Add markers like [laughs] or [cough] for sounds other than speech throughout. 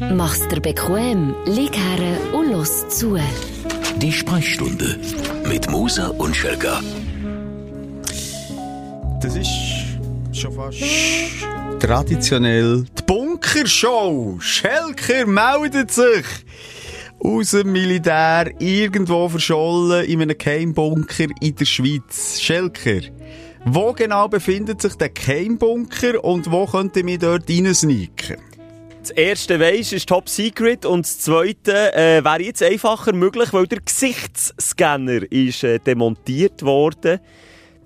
Mach's dir bequem, lieg her und los zu. Die Sprechstunde mit Musa und Schelga. Das ist schon fast traditionell die Bunkershow. Schelker meldet sich aus dem Militär irgendwo verschollen in einem Keimbunker in der Schweiz. Schelker, wo genau befindet sich der Keimbunker und wo könnte mir dort reinsneaken? Das erste weisst, ist Top Secret und das zweite äh, wäre jetzt einfacher möglich, weil der Gesichtsscanner ist äh, demontiert worden.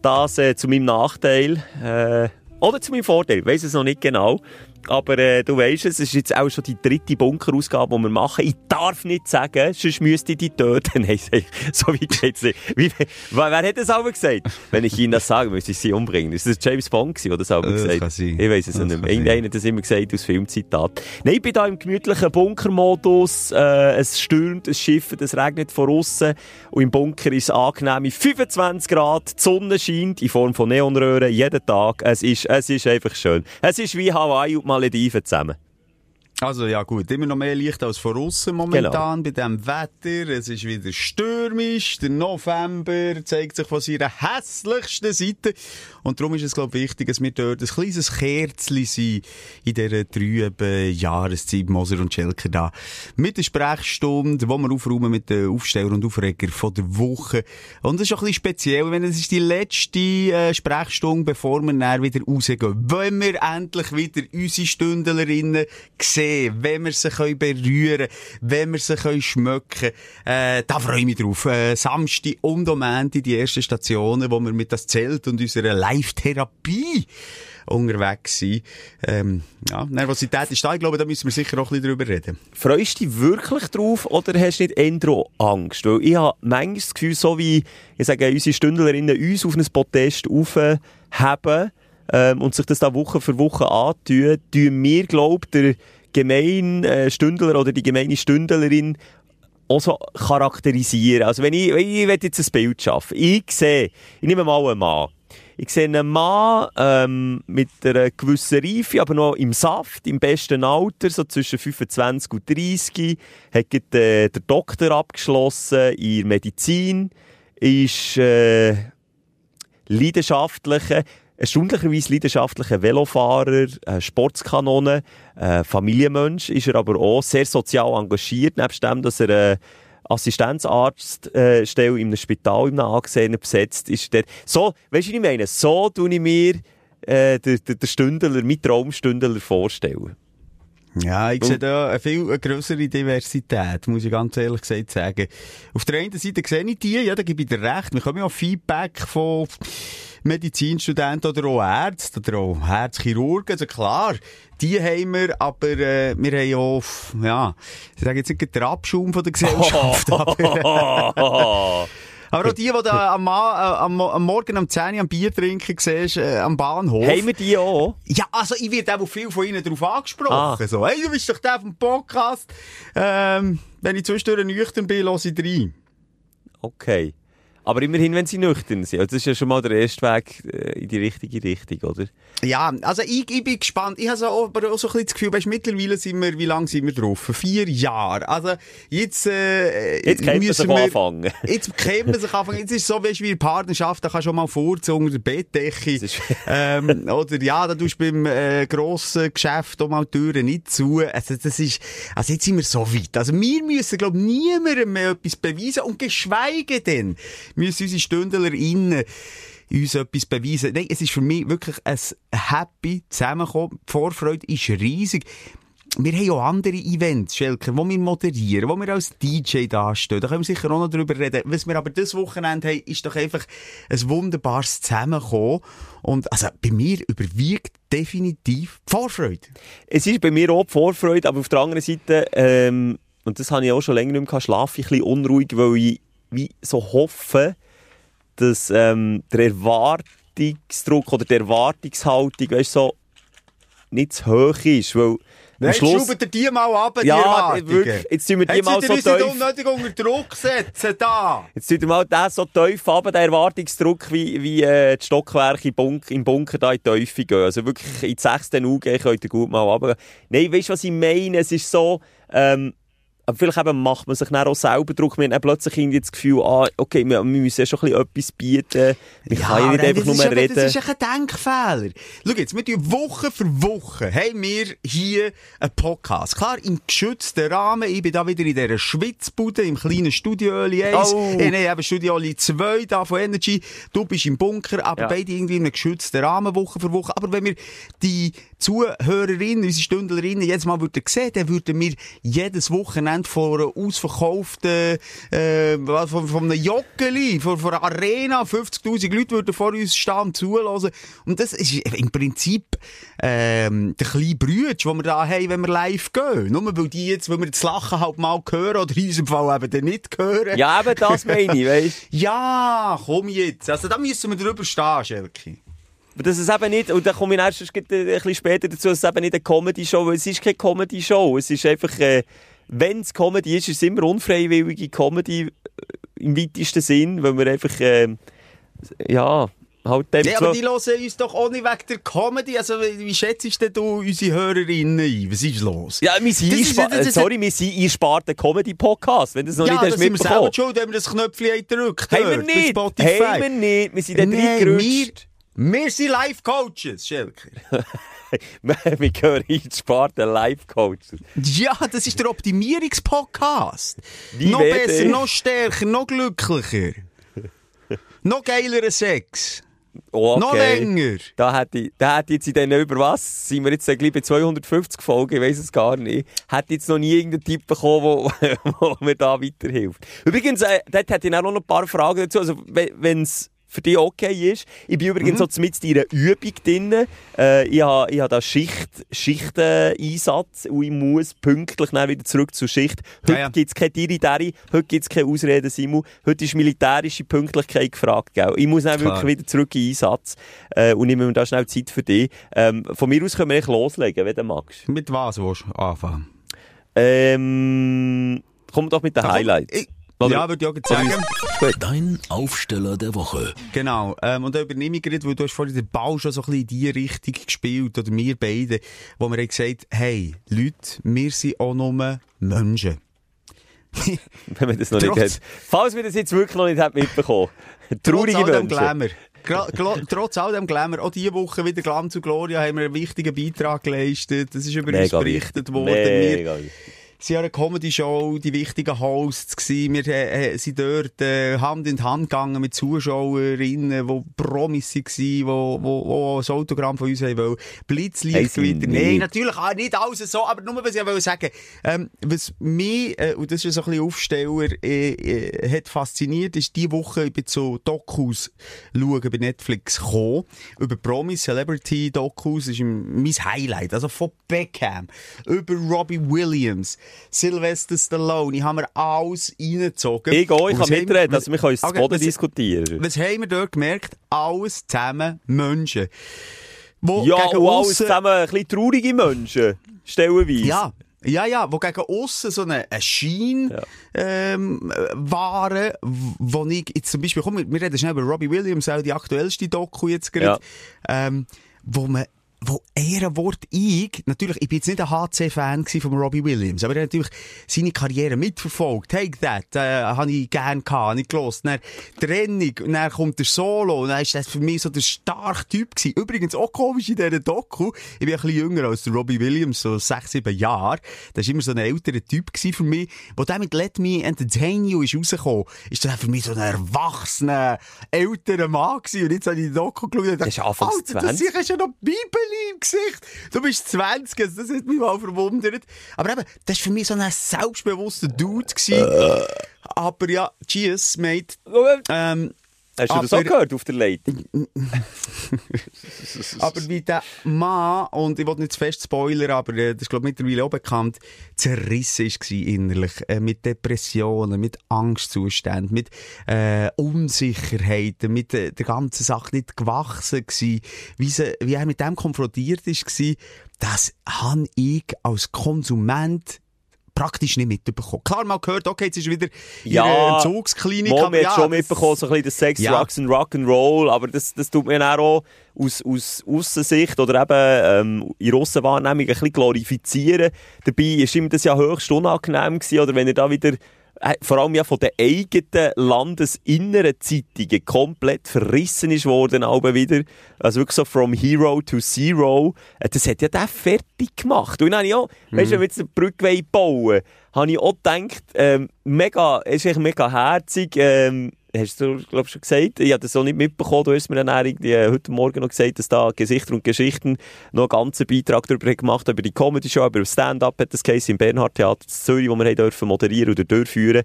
Das äh, zu meinem Nachteil äh, oder zu meinem Vorteil, weiss es noch nicht genau. Aber äh, du weißt es, es ist jetzt auch schon die dritte Bunkerausgabe, die wir machen. Ich darf nicht sagen, sonst müsste ich die töten. [laughs] Nein, so weit geht's nicht. Wie, wer, wer hat das auch gesagt? Wenn ich ihnen das sage, müsste ich sie umbringen. Ist das James Bond der das auch Das gesagt sein. Ich weiß es Das nicht mehr. Irgendeiner sein. hat das immer gesagt aus Filmzitat. Nein, ich bin da im gemütlichen Bunkermodus. Äh, es stürmt, es schifft, es regnet von außen. Und im Bunker ist es angenehm. 25 Grad, die Sonne scheint in Form von Neonröhren jeden Tag. Es ist, es ist einfach schön. Es ist wie Hawaii und Malediven zusammen. Also ja gut, immer noch mehr Licht als vor außen momentan bei diesem Wetter. Es ist wieder stürmisch. Der November zeigt sich von seiner hässlichsten Seite. Und darum ist es, glaube ich, wichtig, dass wir dort ein kleines Kerzchen sind in dieser trüben Jahreszeit, Moser und Schelker da. Mit der Sprechstunde, wo wir aufräumen mit den Aufsteller und Aufreger von der Woche. Und das ist auch ein bisschen speziell, wenn es ist die letzte äh, Sprechstunde, bevor wir dann wieder rausgehen. Wenn wir endlich wieder unsere Stündlerinnen sehen, wenn wir sie können berühren wenn wir sie können schmecken äh, da freue ich mich drauf. Äh, Samstag und am Ende die ersten Stationen, wo wir mit das Zelt und unserer Live-Therapie unterwegs sind. Ähm, ja, Nervosität ist da. Ich glaube, da müssen wir sicher auch ein bisschen drüber reden. Freust du dich wirklich drauf oder hast du nicht eher Angst? Weil ich habe manchmal das Gefühl, so wie, ich sage, unsere Stündlerinnen uns auf ein Podest aufheben ähm, und sich das da Woche für Woche antun, tun wir, glaube ich, der gemeine äh, Stündler oder die gemeine Stündlerin auch so charakterisieren. Also wenn ich, ich will jetzt ein Bild schaffen, ich sehe, ich nehme mal einen Mann. Ich sehe einen Mann ähm, mit einer gewissen Reife, aber noch im Saft, im besten Alter, so zwischen 25 und 30. Hat gerade, äh, der Doktor abgeschlossen in Medizin, ist äh, leidenschaftlicher, erstaunlicherweise leidenschaftlicher Velofahrer, äh, Sportskanone, äh, Familienmensch ist er aber auch sehr sozial engagiert, nebst dem, dass er äh, Assistenzarztstelle äh, in einem Spital, in einem besetzt ist. Der, so, weißt du, was ich meine? So tue ich mir äh, den, den, den Stündler, meinen Traumstündler vorstellen. Ja, ich sehe da eine viel eine grössere Diversität, muss ich ganz ehrlich gesagt sagen. Auf der einen Seite sehe ich die, ja, da gebe ich dir recht. Wir bekommen ja Feedback von Medizinstudenten oder auch Ärzten oder auch Herzchirurgen. Also klar, die haben wir, aber äh, wir haben auch, ja, ich sage jetzt nicht den Abschaum von der [laughs] Gesellschaft, aber... [laughs] Aber auch die, die da am, äh, am, am Morgen am 10 Uhr am Bier trinken, siehst, äh, am Bahnhof. Haben wir die auch? Ja, also ich werde auch viel von ihnen darauf angesprochen. Ah. So, hey, du bist doch der vom Podcast. Ähm, wenn ich zwischendurch nüchtern bin, lasse ich rein. Okay. Aber immerhin, wenn sie nüchtern sind. Also das ist ja schon mal der erste Weg äh, in die richtige Richtung, oder? Ja, also ich, ich bin gespannt. Ich habe so, aber auch so ein bisschen das Gefühl, weißt, mittlerweile sind wir, wie lange sind wir drauf? Vier Jahre. Also jetzt, äh, Jetzt kennt man sich wir, anfangen. [laughs] Jetzt kennt man sich anfangen. Jetzt ist es so, weißt, wie in Partnerschaft, da kannst du schon mal furzen unter der Bettdecke. [laughs] Ähm, oder ja, da tust du beim äh, grossen Geschäft auch mal die Türen nicht zu. Also das ist, also jetzt sind wir so weit. Also wir müssen, glaube ich, niemandem mehr etwas beweisen und geschweige denn müssen unsere StündlerInnen uns etwas beweisen. Nein, es ist für mich wirklich ein happy Zusammenkommen. Die Vorfreude ist riesig. Wir haben auch andere Events, Schelker, wo wir moderieren, wo wir als DJ dastehen. Da können wir sicher auch noch drüber reden. Was wir aber dieses Wochenende haben, ist doch einfach ein wunderbares Zusammenkommen. Und also bei mir überwiegt definitiv die Vorfreude. Es ist bei mir auch die Vorfreude, aber auf der anderen Seite, ähm, und das habe ich auch schon länger nicht mehr gehabt, schlafe ich ein bisschen unruhig, weil ich wie so hoffe, dass ähm, der Erwartungsdruck oder die Erwartungshaltung, weißt, so nicht zu hoch ist, weil Nein, Schluss- schraubt ihr die mal ab, die Ja, wirklich, jetzt tun wir die Jetzt mal so tief. unnötig unter Druck setzen, da. Jetzt tut ihr mal den so tief ab, den Erwartungsdruck, wie, wie äh, die Stockwerke im Bunker, im Bunker da in die Tiefe gehen. Also wirklich in die sechste Nuge könnt ihr gut mal runter. Nein, weißt du, was ich meine? Es ist so, ähm, aber vielleicht eben macht man sich dann auch selber Druck. Wir haben plötzlich irgendwie das Gefühl, ah, okay, wir, wir müssen ja schon ein bisschen etwas bieten. Wir können ja nicht einfach nur eben- reden. Das ist ein Denkfehler. Schau jetzt, wir tun Woche für Woche, haben wir hier einen Podcast. Klar, im geschützten Rahmen. Ich bin da wieder in dieser Schwitzbude, im kleinen Studio 1. Oh. Ich habe Studio 2 da von Energy. Du bist im Bunker, aber Ja. beide irgendwie in einem geschützten Rahmen, Woche für Woche. Aber wenn wir die Zuhörerinnen, unsere Stündlerinnen jedes Mal würden sehen, dann würden wir jedes Wochenende vor einer ausverkauften, äh, von, von einem Joggeli, von, von einer Arena, 50.000 Leute würden vor uns stehen und zuhören. Und das ist im Prinzip, ähm, der kleine Brütsch, den wir da haben, wenn wir live gehen. Nur weil die jetzt, weil wir das Lachen halt mal hören, oder in unserem Fall eben dann nicht hören. Ja, eben das meine ich, weißt [laughs] Ja, komm jetzt. Also da müssen wir drüber stehen, Schelke. Aber dass es eben nicht, und dann komme ich erst ein bisschen später dazu, dass es eben nicht eine Comedy-Show ist. Es ist keine Comedy-Show. Es ist einfach, äh, wenn es Comedy ist, ist es immer unfreiwillige Comedy äh, im weitesten Sinn, weil wir einfach, äh, ja, halt dem Ja, aber die hören uns doch auch nicht wegen der Comedy. Also, wie schätzt denn du unsere Hörerinnen ein? Was ist los? Ja, wir sind, Das ist- das ist- sorry, wir sind eingesparten Comedy-Podcast, wenn du es noch ja, nicht das hast sind wir selber mitbekommen. schuld, wenn wir das Knöpfchen gedrückt Haben wir nicht, haben wir nicht, wir sind da wir, reingerutscht. Wir sind Life-Coaches, Schelker. [laughs] wir gehören eingesparten Live-Coaches. Ja, das ist der Optimierungspodcast. Noch besser, noch stärker, noch glücklicher. noch geilerer Sex. Oh, Noch okay. länger. Da hätte ich, da hätte jetzt in denen über was, sind wir jetzt äh, gleich bei 250 Folgen, ich weiss es gar nicht, hätte jetzt noch nie irgendeinen Tipp bekommen, wo, [laughs] wo mir da weiterhilft. Übrigens, äh, dort hätte ich auch noch ein paar Fragen dazu, also wenn es für dich okay ist. Ich bin übrigens Mhm. so mit in einer Übung drin. Äh, ich habe ich ha da Schicht, Schichten-Einsatz und ich muss pünktlich dann wieder zurück zur Schicht. Heute Ja, ja. gibt es keine Diri-Dari, heute gibt es keine Ausreden, Simu. Heute ist militärische Pünktlichkeit gefragt. Gell? Ich muss dann Klar. wirklich wieder zurück in den Einsatz äh, und nehme mir da schnell Zeit für dich. Ähm, von mir aus können wir echt loslegen, wenn du magst. Mit was willst du anfangen? Ähm, komm doch mit den Highlights. Ich, Oder- ja, würde ich auch sagen. Dein Aufsteller der Woche. Genau. Ähm, und da übernehme ich gerade, weil du hast vorhin den Ball schon so ein bisschen in die Richtung gespielt, oder wir beide, wo wir haben gesagt hey, Leute, wir sind auch nur Menschen. [laughs] wenn man das noch Trotz- nicht hat. Falls wir das jetzt wirklich noch nicht hat mitbekommen. Trotz Traurige all dem Menschen. Glamour. Trotz all dem Glamour, auch diese Woche wieder Glanz und Gloria haben wir einen wichtigen Beitrag geleistet. Das ist über uns Mega berichtet wichtig. worden. Wir Mega wichtig. Sind ja eine Comedy-Show, die wichtigen Hosts gewesen. Wir äh, äh, sind dort äh, Hand in Hand gegangen mit Zuschauerinnen, die Promis waren, wo ein Autogramm von uns haben wollen. Haben Blitzlicht sie nicht. Nein, natürlich auch nicht alles so, aber nur, was ich wollte sagen, ähm, was mich, äh, und das ist so ein bisschen Aufsteller, äh, äh, hat fasziniert, ist die Woche, ich bin zu Dokus schauen bei Netflix gekommen, über Promis, Celebrity Dokus, ist mein Highlight, also von Beckham, über Robbie Williams, Sylvester Stallone, ich habe mir alles reingezogen. Ich auch, ich kann mitreden, wir- also wir können es Okay, Boden was- diskutieren. Was haben wir dort gemerkt? Alles zusammen Menschen. Wo Ja, und alles aussen- zusammen ein bisschen traurige Menschen, stellenweise. Ja, ja, ja, wo gegen aussen so eine, eine Schein Ja. ähm, äh, waren, wo ich jetzt zum Beispiel, komm, wir reden schnell über Robbie Williams, auch die aktuellste Doku jetzt gerade, ähm, wo man wo Ehrenwort ich, natürlich, ich bin jetzt nicht ein HC-Fan von Robbie Williams, aber er hat natürlich seine Karriere mitverfolgt. Take That, äh, habe ich gern gehabt, habe ich gelost. Dann Trennung, dann kommt der Solo, und dann ist das für mich so der starke Typ gewesen. Übrigens auch komisch in dieser Doku, ich bin ein bisschen jünger als der Robbie Williams, so sechs, sieben Jahre. Das war immer so ein älterer Typ gewesen für mich. Wo der mit Let Me Entertain You ist rausgekommen, ist dann für mich so ein erwachsener, älterer Mann gewesen. Und jetzt habe ich die Doku geschaut und Das ist dachte, Alter, das 20. ist ja noch Bibel im Gesicht. Du bist 20, also das hat mich mal verwundert. Aber eben, das war für mich so ein selbstbewusster Dude gewesen. Aber ja, cheers, mate. Ähm, Hast du das auch gehört auf der Leitung? aber wie der Mann, und ich will nicht zu fest spoilern, aber äh, das ist glaube ich mittlerweile auch bekannt, zerrissen war innerlich, äh, mit Depressionen, mit Angstzuständen, mit äh, Unsicherheiten, mit äh, der ganzen Sache nicht gewachsen gewesen, wie, sie, wie er mit dem konfrontiert ist, das habe ich als Konsument praktisch nicht mitbekommen. Klar, mal gehört, okay, jetzt ist wieder ja, in Entzugsklinik. Ja, wir ja, schon mitbekommen, so ein bisschen das Sex, ja. Drugs and Rock'n'Roll, aber das, das tut mir auch aus, aus Aussensicht oder eben ähm, in Russenwahrnehmung ein bisschen glorifizieren. Dabei ist ihm das ja höchst unangenehm gewesen, oder wenn er da wieder vor allem ja von den eigenen landesinneren Zeitungen komplett verrissen ist worden, aber wieder. Also wirklich so from hero to zero. Äh, das hat ja der fertig gemacht. Und dann habe ich auch, mhm. weißt du, wenn wir jetzt eine Brücke bauen habe ich auch gedacht, ähm, mega, ist echt mega herzig, ähm, hast du, glaube schon gesagt. Ich habe das auch nicht mitbekommen. Du hast mir dann irgendwie äh, heute Morgen noch gesagt, dass da Gesichter und Geschichten noch einen ganzen Beitrag darüber gemacht über die Comedy-Show, über Stand-Up hat das Case im Bernhard Theater in Zürich, wo wir haben dürfen moderieren oder durchführen.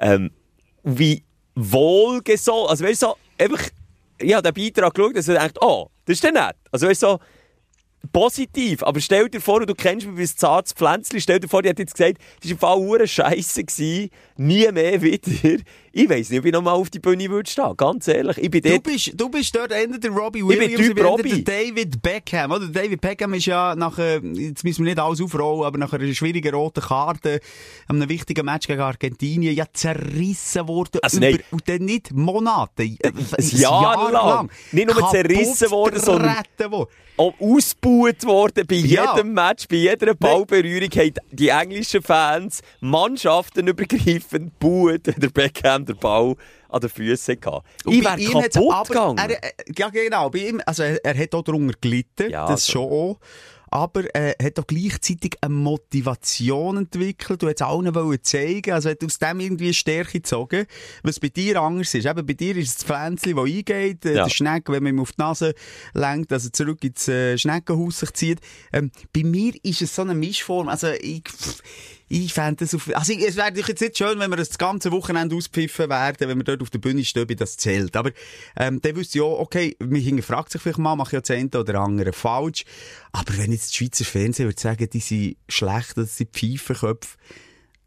Ähm, wie wohlgesonnen, also weißt du, so, einfach, ich habe den Beitrag geschaut und dachte, oh, das ist ja nett. Also weißt du, so, positiv. Aber stell dir vor, du kennst mich wie ein zartes Pflänzchen, stell dir vor, die hat jetzt gesagt, das war im Fall hure Scheiße nie mehr wieder. Ich weiss nicht, ob ich nochmal auf die Bühne würde stehen, ganz ehrlich. Ich bin dort... du, bist, du bist dort Ende der Robbie Williams, ich bin Robbie. der David Beckham. Oder? David Beckham ist ja nach, jetzt müssen wir nicht alles aufrollen, aber nach einer schwierigen roten Karte, einem wichtigen Match gegen Argentinien, ja zerrissen worden. Also über, und dann nicht Monate, äh, ein, ein Jahr, Jahr lang. lang. Nicht nur zerrissen worden, sondern auch ausgebaut worden. Bei ja. jedem Match, bei jeder Ballberührung haben die englischen Fans Mannschaften übergreifend gebaut, der Beckham der Ball an den Füßen gehabt. Ich wäre kaputt gegangen. Er, ja, genau. Bei ihm, also er, er hat auch darunter gelitten, ja, das also. schon auch. Aber er äh, hat auch gleichzeitig eine Motivation entwickelt. Du hättest allen wollen zeigen, also hat aus dem irgendwie eine Stärke gezogen. Was bei dir anders ist. Eben bei dir ist es das Pflänzchen, das eingeht, äh, ja. der Schneck, wenn man ihm auf die Nase lenkt, also zurück ins äh, Schneckenhaus sich zieht. Ähm, bei mir ist es so eine Mischform. Also ich, pff, ich fände das auf, also es wäre jetzt nicht schön, wenn wir das ganze Wochenende auspfiffen werden, wenn wir dort auf der Bühne stehen, wie das zählt. Aber, ähm, dann wüsste ich auch, okay, mich hinterfragt sich vielleicht mal, mache ich ja das oder andere falsch. Aber wenn jetzt das Schweizer Fernsehen würde sagen, die sind schlecht, das sind Pfeifenköpfe,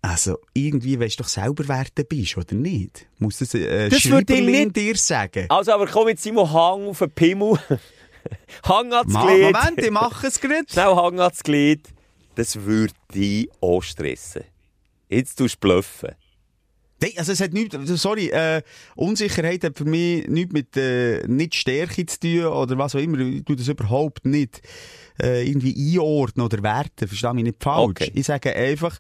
also, irgendwie weißt du doch selber, wer du bist, oder nicht? Muss das, äh, das würde ich nicht dir sagen? Also, aber komm jetzt, Simon, Hang auf den Pimmel. [laughs] Hang ans Glied. Moment, ich mache es [laughs] gerade. Schnell Hang ans Glied das würde dich auch stressen. Jetzt tust du bluffen. Also es hat nichts, also sorry, äh, Unsicherheit hat für mich nichts mit äh, nicht Stärke zu tun oder was auch immer. Ich tue das überhaupt nicht äh, irgendwie einordnen oder werten. Verstehe mich nicht falsch. Okay. Ich sage einfach,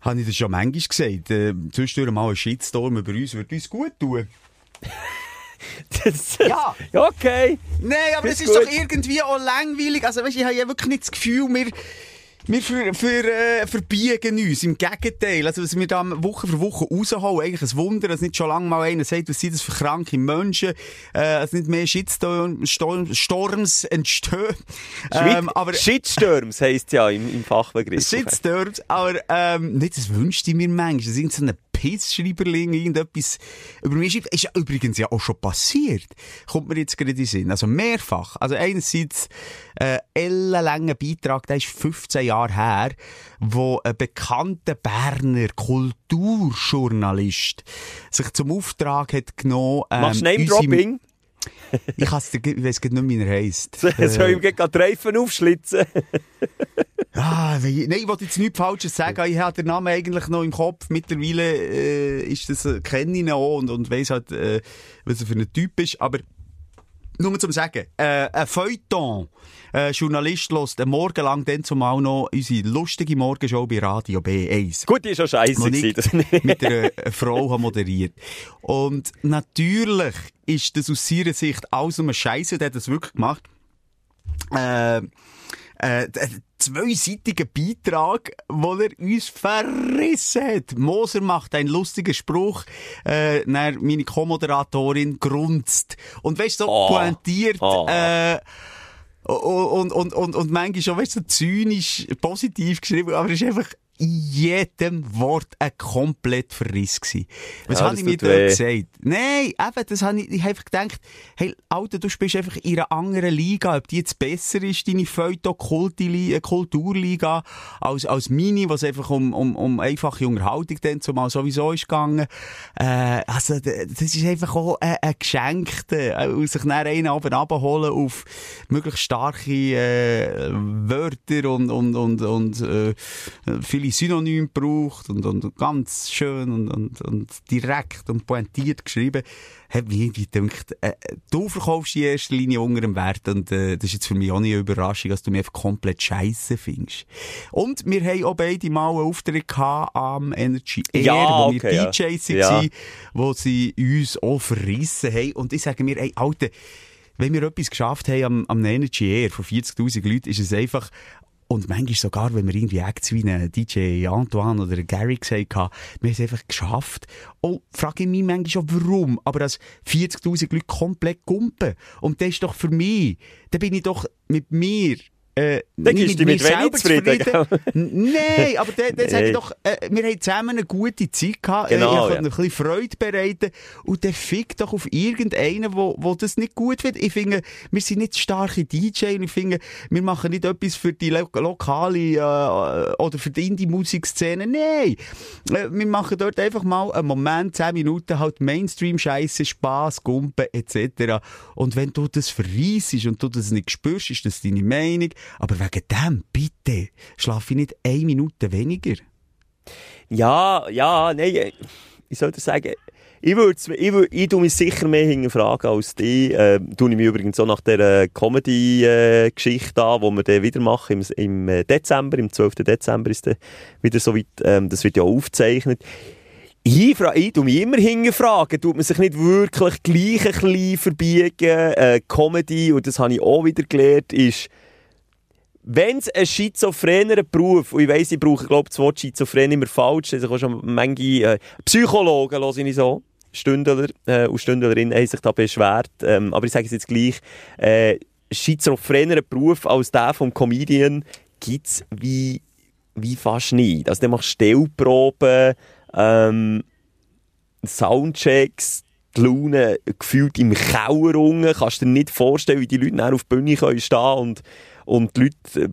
habe ich das schon manchmal gesagt, äh, zwischendurch mal ein Shitstorm über uns würde uns gut tun. [laughs] das, ja. Okay. Nein, aber es ist gut. doch irgendwie auch langweilig. Also weißt, ich habe ja wirklich nicht das Gefühl, wir wir für, für, äh, verbiegen uns. Im Gegenteil. Also, was wir da Woche für Woche rausholen, eigentlich ein Wunder, dass nicht schon lange mal einer sagt, was sind das für kranke Menschen, äh, dass nicht mehr Shitstorms entstehen. Ähm, aber, Shitstorms heisst ja im, im Fachbegriff. Shitstorms, aber, ähm, nicht, das wünschte ich mir manchmal. Das ist so eine Pissschreiberling irgendetwas über mich schreibt. Ist ja übrigens ja auch schon passiert. Kommt mir jetzt gerade in den Sinn. Also mehrfach. Also einerseits, äh, ellenlanger Beitrag, der ist 15 Jahre her, wo ein bekannter Berner Kulturjournalist sich zum Auftrag hat genommen, ähm, Machst Name-Dropping? ich, weiss nicht, wie er heisst. [laughs] Soll äh, ihm die Reifen aufschlitzen? Ah, nein, ich wollte jetzt nichts Falsches sagen. Ich habe den Namen eigentlich noch im Kopf. Mittlerweile äh, ist das, äh, kenne ich ihn auch und, und weiss halt, äh, was er für ein Typ ist. Aber nur zum Sagen, äh, ein Feuilleton, ein Journalist lässt einen Morgen lang dann zumal noch unsere lustige Morgenshow bei Radio B1. Gut, die ist schon scheiße gewesen. mit einer Frau moderiert. Und natürlich ist das aus seiner Sicht alles um Scheiße, der hat das wirklich gemacht. Äh, äh, zweiseitigen Beitrag, wo er uns verrissen hat. Moser macht einen lustigen Spruch, äh, meine Co-Moderatorin grunzt. Und weißt du, so oh. pointiert, oh. äh, und, und, und, und, und manchmal schon, weißt du, so zynisch, positiv geschrieben, aber es ist einfach, in jedem Wort ein komplett Verriss gewesen. Was Ja, habe ich mir weh. gesagt? Nein, eben, das habe ich, ich habe einfach gedacht, hey, Alter, du spielst einfach in einer anderen Liga, ob die jetzt besser ist, deine Feuilleton-Kulturliga, als, als meine, was einfach um, um, um einfache Unterhaltung dann zumal sowieso ist gegangen. Äh, also, das ist einfach auch ein, ein Geschenkter, äh, sich dann einen Abend abholen auf möglichst starke äh, Wörter und, und, und, und äh, viele Synonyme braucht und, und ganz schön und, und, und direkt und pointiert geschrieben, hat mich irgendwie gedacht, äh, du verkaufst in erster Linie unter dem Wert und äh, das ist jetzt für mich auch nicht eine Überraschung, dass du mich einfach komplett scheiße findest. Und wir haben auch beide mal einen Auftritt gehabt am Energy Air, Ja, wo wir okay, ja. DJs Ja. waren, wo sie uns auch verrissen haben. Und ich sage mir, ey, Alter, wenn wir etwas geschafft haben am, am Energy Air von 40.000 Leuten, ist es einfach, und manchmal sogar, wenn wir irgendwie Acts wie einen DJ Antoine oder Gary gesagt haben, wir haben es einfach geschafft. Und frage ich mich manchmal schon, warum? Aber als 40.000 Leute komplett gumpen. Und das ist doch für mich, da bin ich doch mit mir, äh, Dann gibst du mit wenig zufrieden, [laughs] N- Nein, aber dann, dann sage ich doch, äh, wir haben zusammen eine gute Zeit gehabt, Genau, äh, ich ja. konnte ein bisschen Freude bereiten und dann fick doch auf irgendeinen, wo, wo das nicht gut wird. Ich finde, wir sind nicht starke DJ und ich finde, wir machen nicht etwas für die lo lokale äh, oder für die Indie-Musikszene. Nein, äh, wir machen dort einfach mal einen Moment, 10 Minuten halt Mainstream-Scheiße, Spass, Gumpen etc. Und wenn du das verreissest und du das nicht spürst, ist das deine Meinung. Aber wegen dem, bitte, schlafe ich nicht eine Minute weniger. Ja, ja, nein, äh, ich sollte sagen, ich würde, ich würde, ich mich sicher mehr hinterfragen als die. Äh, tue ich mich übrigens auch nach der Comedy-Geschichte an, die wir dann wieder machen im, im äh, Dezember, im 12. Dezember ist dann wieder so weit, ähm, das wird ja aufgezeichnet. Ich, ich tu mich immer hinterfragen, tut man sich nicht wirklich gleich ein bisschen verbiegen. Äh, Comedy, und das habe ich auch wieder gelernt, ist, wenn es ein schizophrener Beruf, und ich weiss, ich brauche, glaube das Wort schizophren immer falsch, also auch schon manche äh, Psychologen, höre ich so, Stündler äh, und Stündlerinnen haben sich da beschwert, ähm, aber ich sage es jetzt gleich, äh, schizophrener Beruf als der vom Comedian gibt's wie, wie fast nicht. Also der macht Stellproben, ähm, Soundchecks, die Laune gefühlt im Keller. Kannst du dir nicht vorstellen, wie die Leute auf die Bühne stehen und, und die Leute äh,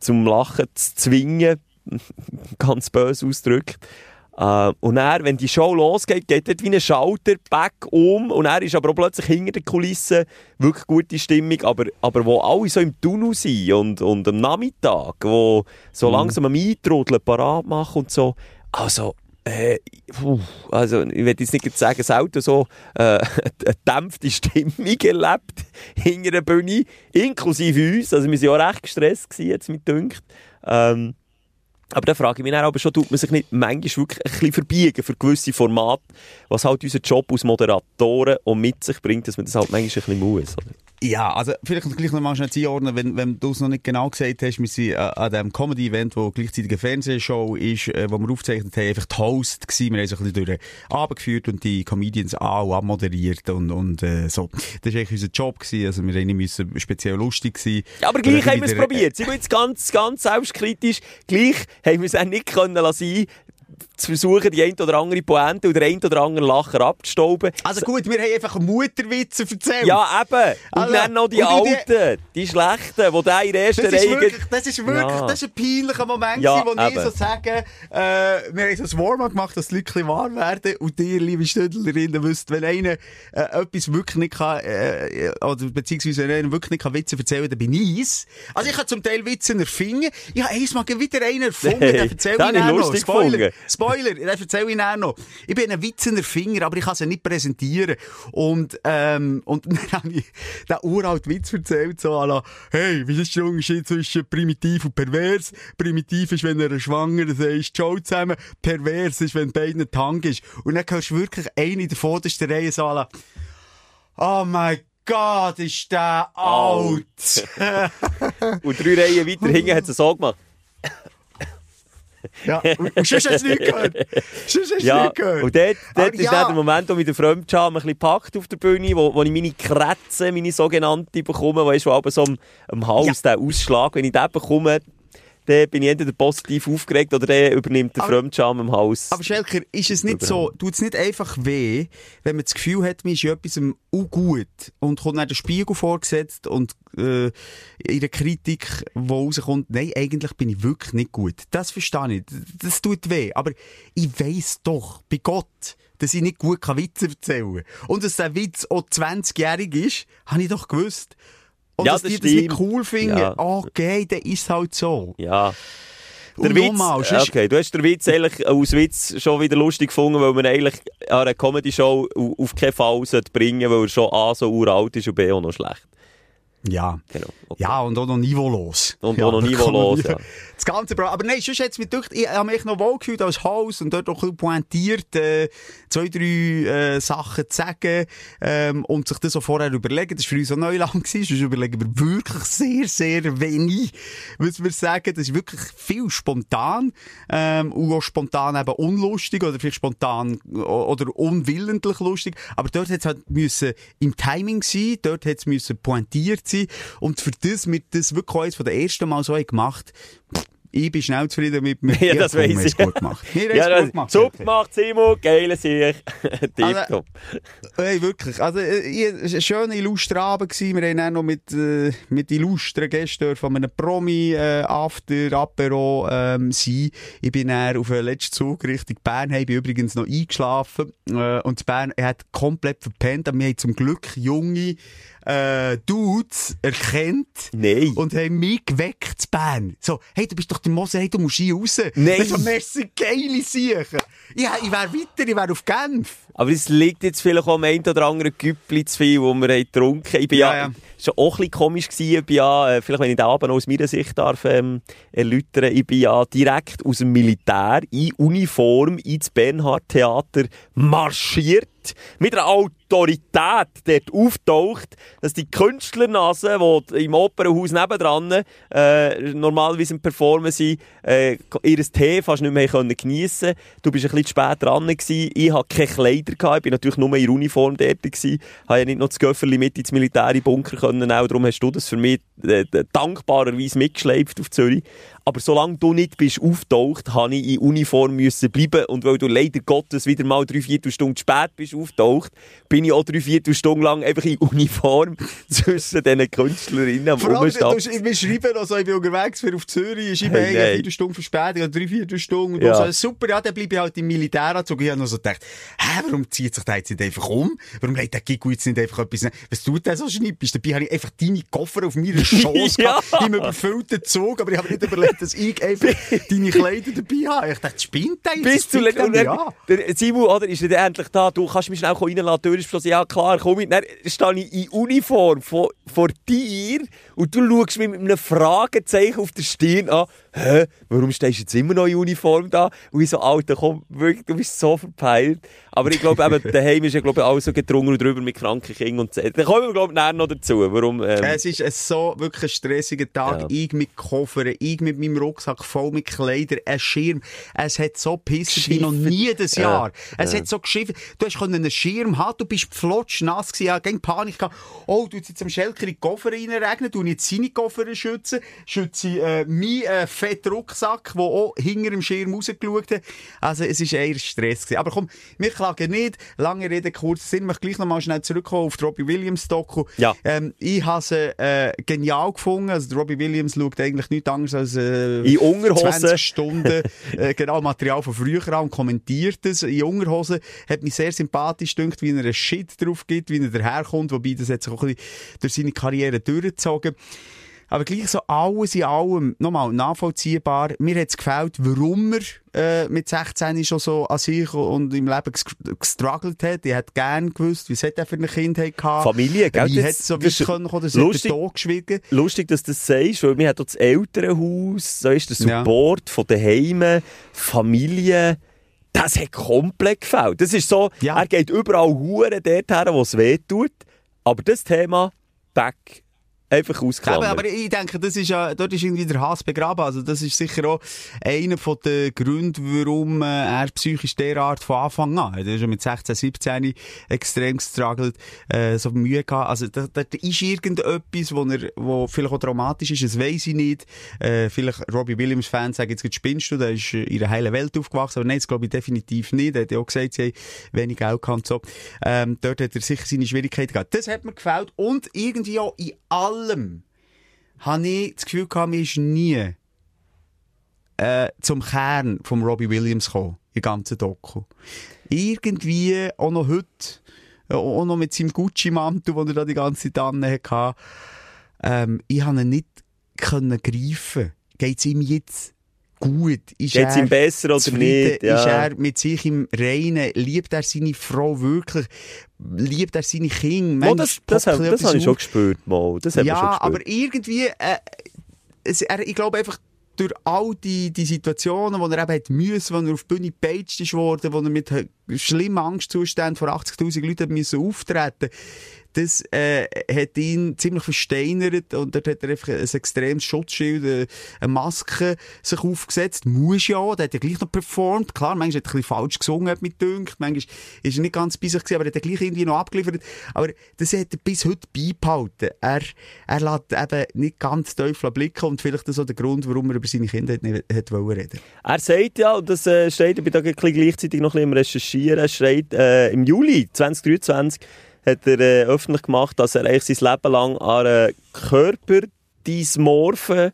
zum Lachen zu zwingen. [laughs] Ganz böse ausgedrückt. Äh, und dann, wenn die Show losgeht, geht dort wie ein Schalter back um und er ist aber auch plötzlich hinter den Kulissen wirklich gute Stimmung, aber, aber wo alle so im Tunnel sind und, und am Nachmittag, wo so langsam am Eintrudeln parat machen und so. Also, äh, puh, also ich will jetzt nicht sagen, selten so äh, [laughs] eine dämpfte Stimmung erlebt hinter der Bühne, inklusive uns. Also wir waren ja recht gestresst, gewesen, jetzt mit dünkt. Ähm, aber da frage ich mich dann aber schon, tut man sich nicht manchmal wirklich ein bisschen verbiegen für gewisse Formate, was halt unser Job als Moderatoren auch mit sich bringt, dass man das halt manchmal ein bisschen muss. Oder? Ja, also vielleicht gleich noch mal schnell einordnen, wenn, wenn du es noch nicht genau gesagt hast, wir sind äh, an diesem Comedy-Event, wo gleichzeitig eine Fernsehshow ist, äh, wo wir aufgezeichnet haben, einfach die Host gewesen. Wir haben so ein bisschen durch den Abend geführt und die Comedians an- und abmoderiert und, und äh, so. Das war eigentlich unser Job gewesen, also wir haben müssen speziell lustig sein. Ja, aber gleich haben wir es wieder- probiert. Sind wir jetzt ganz, ganz selbstkritisch. Gleich haben wir es auch nicht können lassen, zu versuchen, die ein oder andere Pointe oder ein oder andere Lacher abzustauben. Also gut, wir haben einfach Mutterwitze erzählt. Ja, eben. Und Also, dann noch die du die- Alten, die Schlechten, die da in der ersten Reihe... wirklich, das ist wirklich, Ja. das ist ein peinlicher Moment, Ja, wo ich so sage, äh, wir haben so ein Warm-up gemacht, dass die Leute ein bisschen warm werden und ihr, liebe Stündlerinnen, wisst, wenn einer äh, etwas wirklich nicht kann, äh, oder beziehungsweise wenn einer wirklich nicht kann Witze erzählen, dann bin ich's. Also ich kann zum Teil Witze erfinden. Ich habe einmal wieder einen erfunden, Hey, den erzähle ich habe ich lustig gefunden. Spoiler, den erzähle ich dann noch. Ich bin ein Witzenerfinger, aber ich kann sie nicht präsentieren. Und, ähm, und [laughs] dann habe ich den uralten Witz erzählt, so à la, hey, wie ist der Unterschied zwischen primitiv und pervers? Primitiv ist, wenn er schwanger sagst, ciao zusammen. Pervers ist, wenn beiden Tang ist. Und dann hörst du wirklich eine in der vordersten Reihe so à la, oh mein Gott, ist der alt. [laughs] Und drei Reihen weiter hinten hat es so gemacht. [laughs] ja, und, sonst hast du es nicht gehört. Sonst hast Ja, es nicht gehört. und dort, dort ist ja. der Moment, wo mich der Fremdscham ein bisschen packt auf der Bühne, wo, wo ich meine Krätze, meine sogenannte, bekomme, wo wo aber so am, am Hals der Ausschlag, wenn ich den bekomme, dann bin ich entweder positiv aufgeregt oder dann übernimmt der Fremdscham im Haus. Aber Schelker, ist es nicht so, tut es nicht einfach weh, wenn man das Gefühl hat, man ist in etwas gut und kommt dann der Spiegel vorgesetzt und äh, in der Kritik, wo rauskommt, nein, eigentlich bin ich wirklich nicht gut. Das verstehe ich. Das tut weh. Aber ich weiss doch, bei Gott, dass ich nicht gut kann Witze erzählen kann. Und dass der Witz auch 20-jährig ist, habe ich doch gewusst. Und Ja, dass das die das nicht cool finden, Ja. okay, dann ist es halt so. ja. Der Und Witz, nochmal, okay, du hast den Witz eigentlich aus Witz schon wieder lustig gefunden, weil man eigentlich an einer Comedy-Show au- auf keinen Fall sollte bringen weil er schon A so uralt ist und B auch noch schlecht. Ja. Genau. Okay. Ja, und auch noch niveaulos. Und ja, auch noch niveaulos, ja. Das Ganze. Aber nein, sonst es mich gedacht, ich habe mich noch wohl gefühlt als Haus und dort auch ein bisschen pointiert, äh, zwei, drei äh, Sachen zu sagen ähm, und sich das so vorher überlegen. Das war für uns so Neuland gewesen, sonst überlegen wir wirklich sehr, sehr wenig, was wir sagen. Das ist wirklich viel spontan ähm, und auch spontan eben unlustig oder vielleicht spontan oder unwillentlich lustig. Aber dort hat es halt müssen im Timing sein, dort hat es müssen pointiert sein und für das, wir das wirklich auch eines von den ersten Mal so gemacht, ich bin schnell zufrieden mit mir. [laughs] Ja, das haben's ich. gut gemacht. Wir [laughs] Ja, gut gemacht. super gemacht, Simon, geile Sieg. [laughs] Tipptopp. Hey, wirklich. Also, äh, ich- es war ein schöner, illustrer Abend. gewesen. Wir haben dann noch mit, äh, mit illustren Gästen von einem Promi äh, After Apero ähm, sein. Ich bin dann auf den letzten Zug Richtung Bern. Ich bin übrigens noch eingeschlafen. Äh, und Bern er hat komplett verpennt. Aber wir haben zum Glück junge äh, Dudes erkannt. Nein. Und haben mich geweckt zu Bern. So, hey, du bist doch der Mose, hey, du musst hier raus. Nein. Das ist so geile Sachen. Ja, ich wäre weiter, ich wäre auf Genf. Aber es liegt jetzt vielleicht auch am einen oder anderen Güppli zu viel, wo wir haben getrunken Ich bin ja, Ja, ja. schon auch ein bisschen komisch gewesen. Ich bin ja, äh, vielleicht wenn ich den Abend aus meiner Sicht darf, ähm, erläutern, ich bin ja direkt aus dem Militär in Uniform ins Bernhard Theater marschiert. Mit einer Autorität dort auftaucht, dass die Künstlernase, die im Opernhaus nebendran äh, normalerweise im Performen sind, äh, ihr Tee fast nicht mehr können geniessen Du bist ein bisschen zu spät dran gewesen. Ich hatte keine Kleider gehabt. Ich bin natürlich nur in Uniform dort gewesen. Habe ja nicht noch das Göfferli mit ins Militär in den Bunker können. Auch darum hast du das für mich äh, dankbarerweise mitgeschleift auf Zürich. Aber solange du nicht bist auftaucht, habe ich in Uniform müssen bleiben. Und weil du leider Gottes wieder mal drei Viertelstunden spät bist auftaucht, bin ich auch drei Viertelstunden lang einfach in Uniform [laughs] zwischen diesen Künstlerinnen am du, wir schreiben also, ich bin unterwegs für auf Zürich, ich schreibe, Hey, eine Viertelstunde Verspätung oder drei Viertelstunden. Und Ja. ja. so, super, ja, dann bleibe ich halt im Militäranzug. Ich habe noch so gedacht, hä, warum zieht sich der jetzt nicht einfach um? Warum legt der Gigu jetzt nicht einfach etwas, was tut der so schnippisch? Dabei habe ich einfach deine Koffer auf meiner [laughs] Schoß Ja. gehabt, im überfüllten Zug, aber ich habe nicht überlegt, dass ich einfach deine Kleider dabei habe. Ich dachte, spinnt der? Bis zu dann, ja. der Simon, oder, ist er endlich da, du kannst mich schnell reinlassen, die Tür ist geschlossen, ja klar, komm mit. Dann stehe ich in Uniform vor, vor dir und du schaust mich mit einem Fragezeichen auf der Stirn an, hä, warum stehst du jetzt immer noch in Uniform da? Und ich so, Alter, komm, wirklich, du bist so verpeilt. Aber ich glaube eben, [laughs] daheim ist ja, glaube ich, alles so gedrungen drüber mit kranken Kindern und so. Da kommen wir, glaube ich, noch dazu, warum, ähm, Es ist ein so wirklich ein stressiger Tag. Ja. Ich mit Koffern, ich mit meinem Rucksack voll mit Kleidern, ein Schirm. Es hat so gepisst wie noch nie das Ja. Jahr. Es Ja. hat so geschiffen. Du hast einen Schirm haben, du bist flotsch nass gewesen, ja, gegen Panik gehabt. Oh, du jetzt am Schelker in die Koffer reinregnen, du nicht seine Koffer schützen, schütze äh, meinen äh, fetten Rucksack, der auch hinter dem Schirm rausgeschaut hat. Also, es war eher Stress gewesen. Aber komm, wir klagen nicht. Lange Rede, kurz Sinn. Ich möchte gleich noch mal schnell zurückkommen auf Robbie Williams Doku. Ja. Ähm, ich habe sie äh, genial gefunden. Also, Robbie Williams schaut eigentlich nichts anderes als äh, In Unterhosen. 20 Stunden äh, genau Material von früher an und kommentiert es. In Unterhosen hat mich sehr sympathisch gedacht, wie er einen Shit drauf gibt, wie er daherkommt. Wobei, das hat sich auch ein bisschen durch seine Karriere durchgezogen. Aber gleich so alles in allem, nochmal, nachvollziehbar. Mir hat es gefällt, warum er äh, mit 16 schon so an sich und im Leben ges- gestruggelt hat. Ich hätte gern gewusst, wie hat er für eine Kindheit gehabt. Familie, gell? Wie es so weit können er lustig. den Tod geschwiegen lustig, dass du das sagst, weil hat auch das Elternhaus, so ist der Ja. Support von den Heimen, Familie, das hat komplett gefällt. Das ist so, Ja. er geht überall Huren dort her, wo es weh tut. Aber das Thema, back einfach ausklammern. Aber, ich denke, das ist ja, dort ist irgendwie der Hass begraben. Also, das ist sicher auch einer von den Gründen, warum äh, er psychisch derart von Anfang an, er ist ja mit 16, 17 extrem gestruggelt, äh, so Mühe gehabt. Also, da, da ist irgendetwas, wo er, wo vielleicht auch dramatisch ist, das weiss ich nicht. Äh, vielleicht Robbie Williams-Fans sagen, jetzt spinnst du, der ist in der heilen Welt aufgewachsen, aber nein, das glaube ich definitiv nicht. Er hat ja auch gesagt, sie haben wenig Geld gehabt so. Ähm, dort hat er sicher seine Schwierigkeiten gehabt. Das hat mir gefällt und irgendwie auch in allem habe ich das Gefühl gehabt, mir ist nie äh, zum Kern von Robbie Williams gekommen, im ganzen Doku. Irgendwie, auch noch heute, äh, auch noch mit seinem Gucci-Mantel, den er da die ganze Zeit hatte, ähm, ich habe ihn nicht greifen. Geht es ihm jetzt gut? Ist Geht's ihm besser oder zufrieden? nicht? Ja. Ist er mit sich im Reinen? Liebt er seine Frau wirklich? Liebt er seine Kinder? Oh, das das, das, das habe ich schon gespürt. Mal. Das ja, schon gespürt. aber irgendwie, äh, es, er, ich glaube einfach, durch all die, die Situationen, wo er eben hat müssen, wo er auf die Bühne gepeitscht ist worden, wo er mit schlimmen Angstzuständen vor 80.000 Leuten müssen auftreten das äh, hat ihn ziemlich versteinert und dort hat er einfach ein extremes Schutzschild, eine Maske sich aufgesetzt. Muss ja der hat ja gleich noch performt. Klar, manchmal hat er ein bisschen falsch gesungen, hat mich dünkt. Manchmal ist er nicht ganz bei sich gewesen, aber er hat gleich irgendwie noch abgeliefert. Aber das hat er bis heute beibehalten. Er, er lässt eben nicht ganz Teufel blicken und vielleicht das auch der Grund, warum er über seine Kinder nicht hat reden Er sagt ja, und das äh, steht, ich bin da gleichzeitig noch ein bisschen im Recherchieren, er schreibt, äh, im Juli 2023 hat er äh, öffentlich gemacht, dass er eigentlich sein Leben lang an einer Körperdysmorphen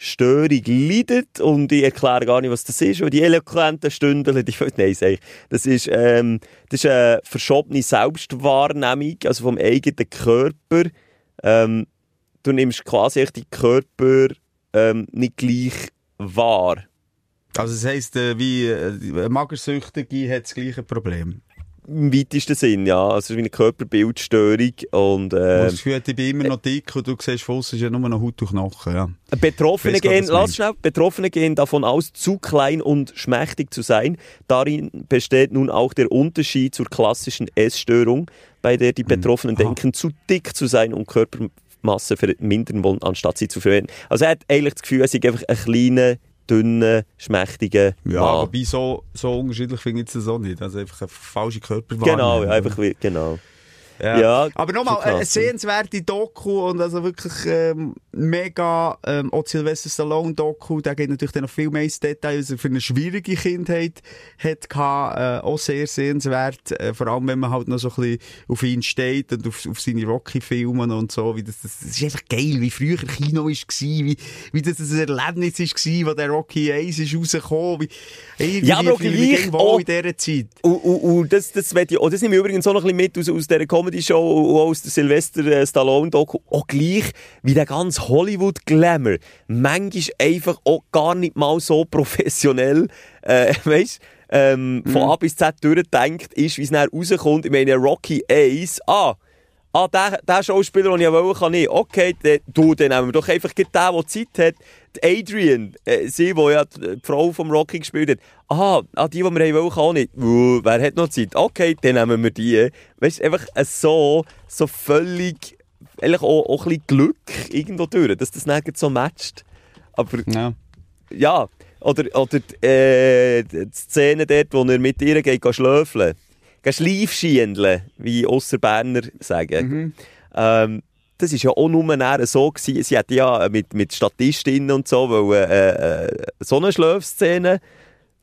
Störung leidet und ich erkläre gar nicht, was das ist, weil die eloquenten Stündler, die [laughs] nein, sag das ist, ähm, das ist eine verschobene Selbstwahrnehmung, also vom eigenen Körper. Ähm, du nimmst quasi die Körper ähm, nicht gleich wahr. Also das heisst, äh, wie äh, Magersüchtige hat das gleiche Problem? Im weitesten Sinn, ja. Also, es ist wie eine Körperbildstörung. Und, äh, das Gefühl, ich bin immer noch dick und du siehst, Fuss ist ja nur noch Haut und Knochen, ja. Betroffene gehen, lass schnell, Betroffene gehen davon aus, zu klein und schmächtig zu sein. Darin besteht nun auch der Unterschied zur klassischen Essstörung, bei der die hm. Betroffenen hm. denken, zu dick zu sein und Körpermasse vermindern wollen, anstatt sie zu verwenden. Also, er hat eigentlich das Gefühl, er ist einfach ein kleiner, dünnen, schmächtigen Ja, Mann. wobei so, so unterschiedlich finde ich es auch nicht. Also einfach eine falsche Körperwahrnehmung. Genau, einfach wie, genau. Ja. ja. Aber nochmal, eine sehenswerte Doku und also wirklich ähm, mega, ähm, auch Sylvester Stallone Doku, da geht natürlich dann noch viel mehr ins Detail, was er für eine schwierige Kindheit hat gehabt, äh, auch sehr sehenswert, äh, vor allem wenn man halt noch so ein bisschen auf ihn steht und auf, auf seine Rocky-Filme und so, wie das, das, das ist einfach geil, wie früher Kino war, wie, wie das ein Erlebnis war, wo der Rocky 1 ist rausgekommen, wie, ja, aber auch gleich, auch, in dieser Zeit. Und, und, und das, das, das, oh, das nehme ich übrigens auch noch ein bisschen mit aus, aus dieser Comedy Comedy-Show und aus der Sylvester äh, Stallone-Doku auch gleich wie der ganze Hollywood-Glamour. Manchmal einfach auch gar nicht mal so professionell, äh, [laughs] weißt ähm, von mhm. A bis Z durchdenkt ist, wie es dann rauskommt. Ich meine, Rocky Ace, ah, ah, der, der Schauspieler, den ich wollte, kann ich. Okay, der, du, dann nehmen wir doch einfach den, der Zeit hat. Die Adrian, äh, sie, die ja die Frau vom Rocky gespielt hat. Aha, ah, die, die wir wollen, kann auch nicht. Uh, wer hat noch Zeit? Okay, dann nehmen wir die. Weißt du, einfach so, so völlig, eigentlich auch, auch ein bisschen Glück irgendwo durch, dass das nicht so matcht. Aber, ja. ja. Oder, oder äh, die Szene dort, wo er mit ihr geht, geht schlöfeln Schleifschiendeln, wie Ausserberner sagen. Mhm. Ähm, das war ja auch nur so gewesen. Sie hat ja mit, mit Statistinnen und so wollen, äh, äh, so eine Schlafszene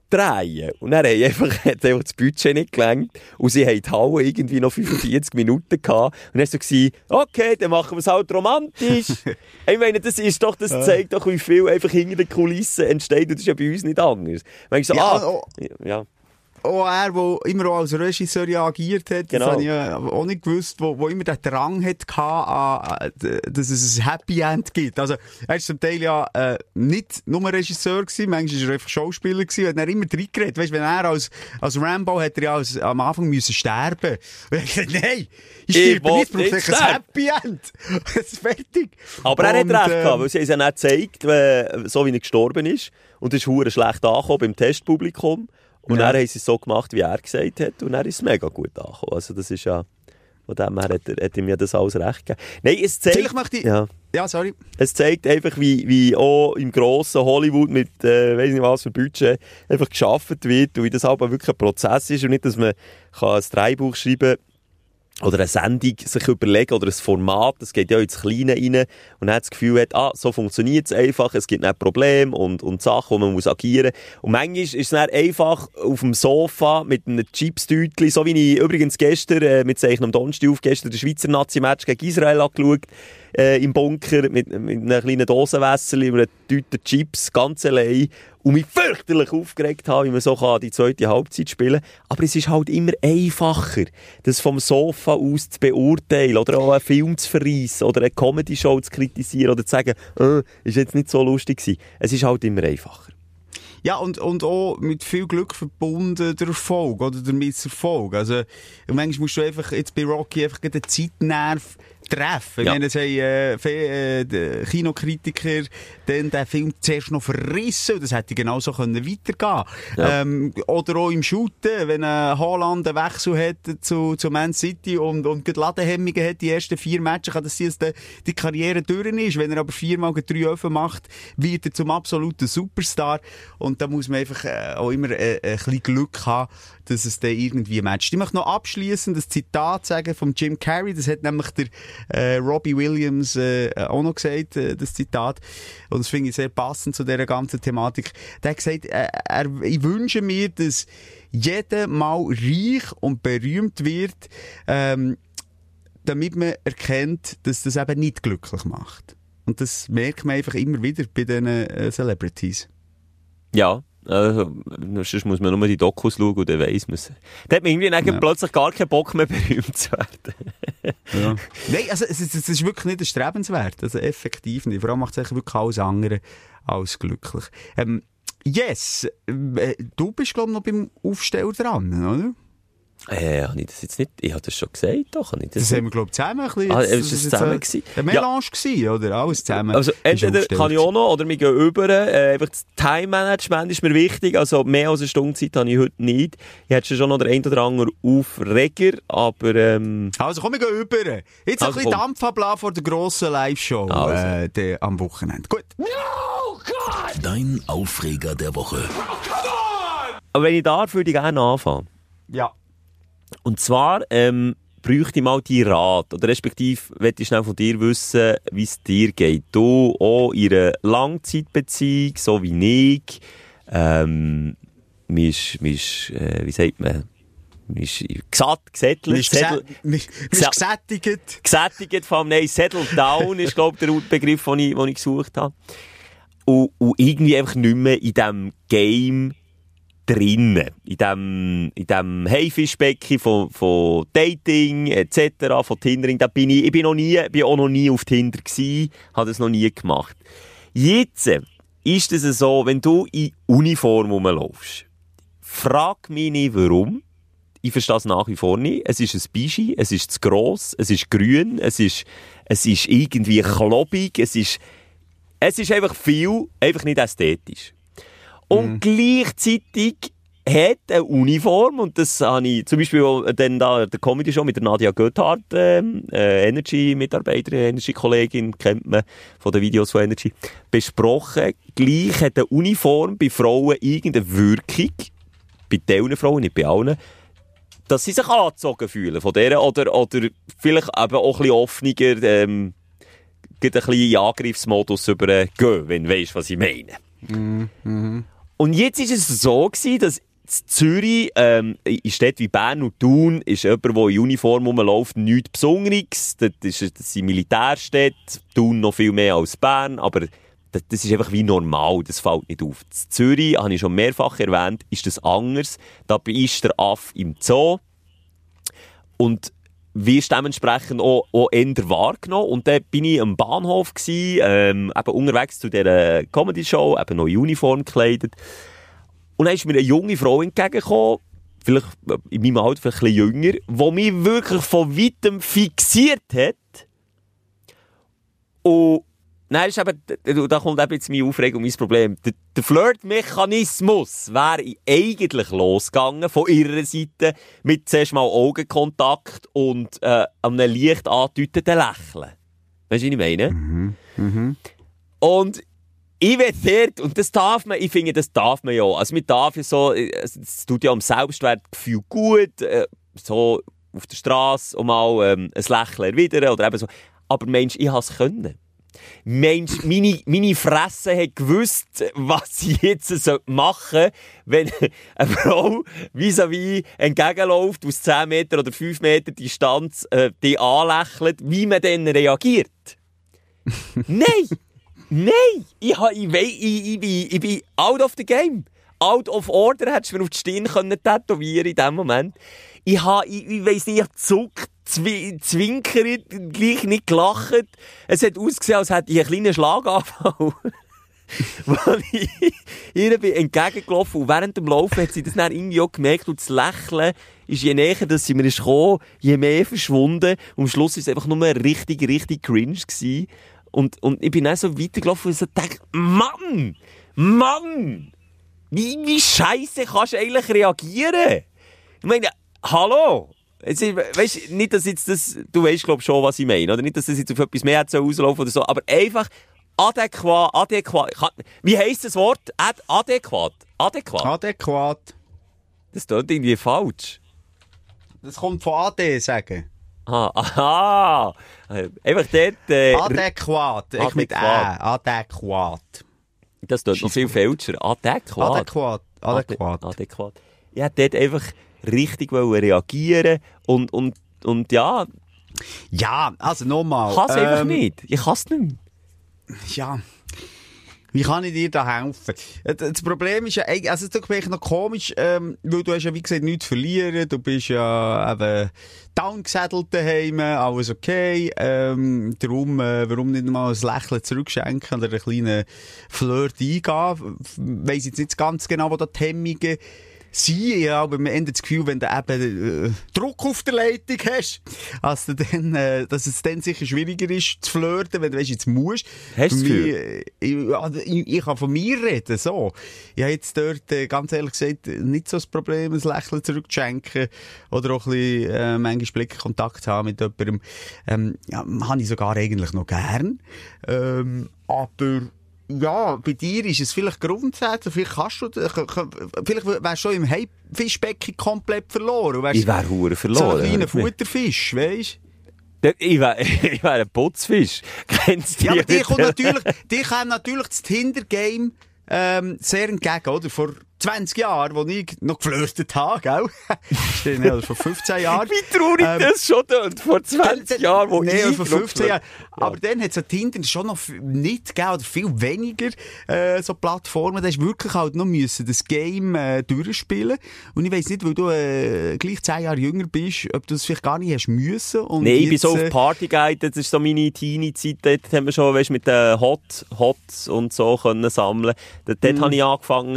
drehen. Und dann hat [laughs] einfach, hat einfach das Budget nicht gelangt. Und sie haben die Halle irgendwie noch 45 [laughs] Minuten gehabt. Und dann war so, okay, dann machen wir es halt romantisch. [laughs] ich meine, das ist doch, das zeigt doch, wie viel einfach hinter den Kulissen entsteht. Und das ist ja bei uns nicht anders. Ich so, ja, ah, oh. ja auch er, der immer auch als Regisseur ja agiert hat, genau. das habe ich ja auch nicht gewusst, wo, wo immer der Drang hat, hatte, dass es ein Happy End gibt. Also, er ist zum Teil ja äh, nicht nur Regisseur gewesen, manchmal war er einfach Schauspieler gewesen, hat er immer drin geredet. Weißt, wenn er als, als Rambo hat er ja als, am Anfang müssen sterben. [laughs] Und ich gesagt, nein, ich sterbe nicht, brauche nicht ein Happy End. [laughs] das ist fertig. Aber er hat recht äh, gehabt, weil sie es ja nicht gezeigt, so wie er gestorben ist. Und es ist schlecht angekommen beim Testpublikum. Und ja. dann haben sie es so gemacht, wie er gesagt hat, und dann ist es mega gut angekommen. Also das ist ja Von dem her hat er, hat er mir das alles recht gegeben. Nein, es zeigt... Vielleicht möchte ich... Ja. Ja, sorry. Es zeigt einfach, wie, wie auch im grossen Hollywood mit, äh, weiss nicht was für Budget, einfach geschaffen wird und wie das aber wirklich ein Prozess ist und nicht, dass man kann ein Drehbuch schreiben oder eine Sendung sich überlegen oder ein Format, das geht ja ins Kleine rein und dann hat das Gefühl hat, ah, so funktioniert es einfach, es gibt nicht Probleme und, und Sachen, wo man muss agieren muss. Und manchmal ist es dann einfach auf dem Sofa mit einem Chips-Tütchen, so wie ich übrigens gestern, äh, mit Zeichen am Donnerstag auf, gestern den Schweizer Nazi-Match gegen Israel angeschaut, äh, im Bunker mit, mit einer kleinen Dosenwässer, mit einer Tüte Chips, ganz allein und mich fürchterlich aufgeregt habe, wie man so kann die zweite Halbzeit spielen kann. Aber es ist halt immer einfacher, das vom Sofa aus zu beurteilen oder auch einen Film zu verreissen oder eine Comedy-Show zu kritisieren oder zu sagen, äh, ist jetzt nicht so lustig gewesen. Es ist halt immer einfacher. Ja, und, und auch mit viel Glück verbunden der Erfolg oder der Misserfolg. Also, manchmal musst du einfach jetzt bei Rocky einfach den Zeitnerv treffen. Ja. Meine, es haben äh, äh, Kinokritiker den, den Film zuerst noch verrissen und das hätte genauso können weitergehen ja. ähm, Oder auch im Shooten, wenn ein Haaland einen Wechsel hat zu, zu Man City und, und Ladehemmungen hat, die ersten vier Matches, kann das sein, dass die Karriere durch ist. Wenn er aber viermal drei Öfen macht, wird er zum absoluten Superstar. Und da muss man einfach äh, auch immer äh, ein bisschen Glück haben, dass es dann irgendwie matcht. Ich möchte noch abschließend das Zitat sagen von Jim Carrey, das hat nämlich der äh, Robbie Williams äh, auch noch gesagt, äh, das Zitat. Und das finde ich sehr passend zu dieser ganzen Thematik. Der hat gesagt, äh, er, ich wünsche mir, dass jeder mal reich und berühmt wird, ähm, damit man erkennt, dass das eben nicht glücklich macht. Und das merkt man einfach immer wieder bei diesen äh, Celebrities. Ja, also, sonst muss man nur die Dokus schauen und dann weiss man es. Da hat man irgendwie ja. plötzlich gar keinen Bock mehr [laughs] berühmt zu werden. ja. [laughs] Nein, also es, es, ist wirklich nicht erstrebenswert. Also effektiv nicht. Vor allem macht es wirklich alles andere als glücklich. Ähm, yes, äh, du bist glaube ich noch beim Aufsteller dran, oder? Äh, habe ich das jetzt nicht, ich habe das schon gesagt, doch, das, das haben wir, glaube ich, zusammen ein bisschen. Ah, ist das zusammen gewesen? Ein Melange ja. gewesen, oder? Alles zusammen. Also, entweder kann ich auch noch, oder wir gehen über, äh, einfach das Time-Management ist mir wichtig, also mehr als eine Stunde Zeit habe ich heute nicht. Ich hätte schon noch der ein oder andere Aufreger, aber, ähm... Also, komm, wir gehen über. Jetzt also, ein bisschen Dampf ablassen vor der grossen Live-Show, also. äh, am Wochenende. Gut. No, God! Dein Aufreger der Woche. Oh, aber wenn ich darf, würde ich gerne anfangen. Ja. Und zwar ähm, bräuchte ich mal deinen Rat, oder respektive möchte ich schnell von dir wissen, wie es dir geht. Du auch in einer Langzeitbeziehung, so wie ich, ähm, misch, misch, äh, wie sagt man, ist gesatt, gesättelt. Ist gesättigt. Gesättigt vom, nein, settled down ist, glaube ich, der Begriff, den ich, den ich gesucht habe. Und, und irgendwie einfach nicht mehr in diesem Game drinnen. In dem, in dem Haifischbecken von, von Dating, etc., von Tindering, da bin ich, ich bin noch nie, bin auch noch nie auf Tinder gewesen, habe das noch nie gemacht. Jetzt ist es so, wenn du in Uniform rumlaufst, frag mich nicht warum. Ich verstehe es nach wie vor nicht. Es ist ein Bischi, es ist zu gross, es ist grün, es ist, es ist irgendwie klobig, es ist, es ist einfach viel, einfach nicht ästhetisch. Und mhm. gleichzeitig hat eine Uniform, und das habe ich zum Beispiel dann da der Comedy Show mit der Nadia Göthardt, ähm, äh, Energy-Mitarbeiterin, Energy-Kollegin, kennt man von den Videos von Energy, besprochen. Gleich hat eine Uniform bei Frauen irgendeine Wirkung, bei diesen Frauen, nicht bei allen, dass sie sich angezogen fühlen von der oder, oder vielleicht eben auch ein bisschen offener, ähm, ein bisschen in Angriffsmodus übergehen, wenn du weißt, was ich meine. Mhm. Und jetzt ist es so gewesen, dass Zürich, ähm, in Städten wie Bern und Thun, ist jemand, der in Uniform rumläuft, nichts Besonderes. Das, ist, das sind Militärstädte, Thun noch viel mehr als Bern, aber das, das ist einfach wie normal, das fällt nicht auf. In Zürich, habe ich schon mehrfach erwähnt, ist das anders. Da ist der Aff im Zoo und wirst dementsprechend auch, auch eher wahrgenommen. Und dann bin ich am Bahnhof gewesen, ähm, eben unterwegs zu dieser Comedy-Show, eben noch in Uniform gekleidet. Und dann ist mir eine junge Frau entgegengekommen, vielleicht in meinem Alter vielleicht ein bisschen jünger, die mich wirklich von weitem fixiert hat. Und nein, ist eben, da kommt eben jetzt meine Aufregung mein Problem. Der, der Flirt-Mechanismus wäre eigentlich losgegangen von ihrer Seite mit zuerst mal Augenkontakt und äh, einem leicht angedeuteten Lächeln. Weißt du, was ich meine? Und ich dort, und das darf man, ich finde, das darf man ja. Also, man darf ja so, äh, es tut ja am Selbstwertgefühl gut, äh, so auf der Straße und mal ähm, ein Lächeln erwidern oder eben so. Aber Mensch, ich habe es können. Mensch, meine, meine Fresse hat gewusst, was sie jetzt machen soll, wenn eine Frau vis-à-vis entgegenläuft, aus 10 Meter oder 5 Meter Distanz äh, die anlächelt, wie man dann reagiert. [laughs] Nein! Nein! Ich, ich, ich, ich, bin, ich bin out of the game. Out of order hättest du mir auf die Stirn können tätowieren in dem Moment. Ich ha, ich, ich weiss nicht, ich zuckt, zwi zwinkert, gleich nicht gelacht. Es hat ausgesehen, als hätte ich einen kleinen Schlaganfall. [laughs] Weil ich ihr bin entgegengelaufen und während dem Laufen hat sie das dann irgendwie auch gemerkt und das Lächeln ist je näher, dass sie mir ist gekommen, je mehr verschwunden und am Schluss war es einfach nur richtig, richtig cringe gewesen. Und, und ich bin dann so weitergelaufen und so dachte, Mann! Mann! Wie, wie scheiße kannst du eigentlich reagieren? Ich meine, hallo? Jetzt, weißt, nicht, dass jetzt das, du weißt, glaub schon, was ich meine, oder? Nicht, dass das jetzt auf etwas mehr hat so auslaufen oder so, aber einfach adäquat, adäquat, wie heisst das Wort? Ad, adäquat, adäquat. Adäquat. Das klingt irgendwie falsch. Das kommt von AD, sagen. Ah, aha, Äh, einfach dort, äh, Adäquat. Ich mit Ä. Adäquat. Das klingt noch viel falscher. Adäquat. Adäquat. Adäquat. Adäquat. Ich hätte dort einfach richtig reagieren und, und, und ja, Ja, also nochmal. ich kann es einfach ähm, nicht. Ich kann es nicht mehr. Ja. Wie kann ich dir da helfen? Äh, Das Problem ist ja, also es ist wirklich noch komisch, ähm, weil du hast ja wie gesagt nichts verlieren, du bist ja eben downgesattelt daheim, alles okay, ähm, darum, äh, warum nicht mal ein Lächeln zurückschenken oder einen kleinen Flirt eingehen? Weiss jetzt nicht ganz genau, wo da die Hemmungen sind, ja, aber am Ende das Gefühl, wenn du eben äh, Druck auf der Leitung hast, als du dann, äh, dass es dann sicher schwieriger ist zu flirten, wenn du weißt, jetzt musst. Hast du Gefühl? äh, ich, ja, ich, ich kann von mir reden, so. Ich habe jetzt dort, äh, ganz ehrlich gesagt, nicht so das Problem, ein Lächeln zurückzuschenken oder auch ein bisschen, äh, manchmal Blickkontakt zu haben mit jemandem. Ähm, ja, habe ich sogar eigentlich noch gern. Ähm, aber, ja, bei dir ist es vielleicht grundsätzlich, vielleicht kannst du, vielleicht wärst du schon im Haifischbecken komplett verloren. wärst Ich wäre hure so verloren. ein kleiner Futterfisch, weisst Der- Ich wäre [laughs] ich wär ein Putzfisch. [laughs] Kennst du Ja, aber die? kommt natürlich, die natürlich das Tinder-Game ähm, sehr entgegen, oder? Vor 20 Jahren, als ich noch geflirtet habe, gell? [laughs] Stimmt, ja, vor 15 Jahren. Wie traurig Ähm, das schon tönt. Vor 20 Jahren, wo nee, ich vor noch 15 Jahren. Ja. Aber dann hat es an Tinder schon noch nicht gegeben, oder viel weniger, äh, so Plattformen. Da du wirklich halt noch müssen das Game, äh, durchspielen. Und ich weiss nicht, weil du, äh, gleich 10 Jahre jünger bist, ob du das vielleicht gar nicht hast müssen. Und Nee, ich bin so auf äh, Party gegangen, das ist so meine Teenie-Zeit, dort haben wir schon, weißt, mit den Hot, Hots und so können sammeln. Dort, dort habe ich angefangen,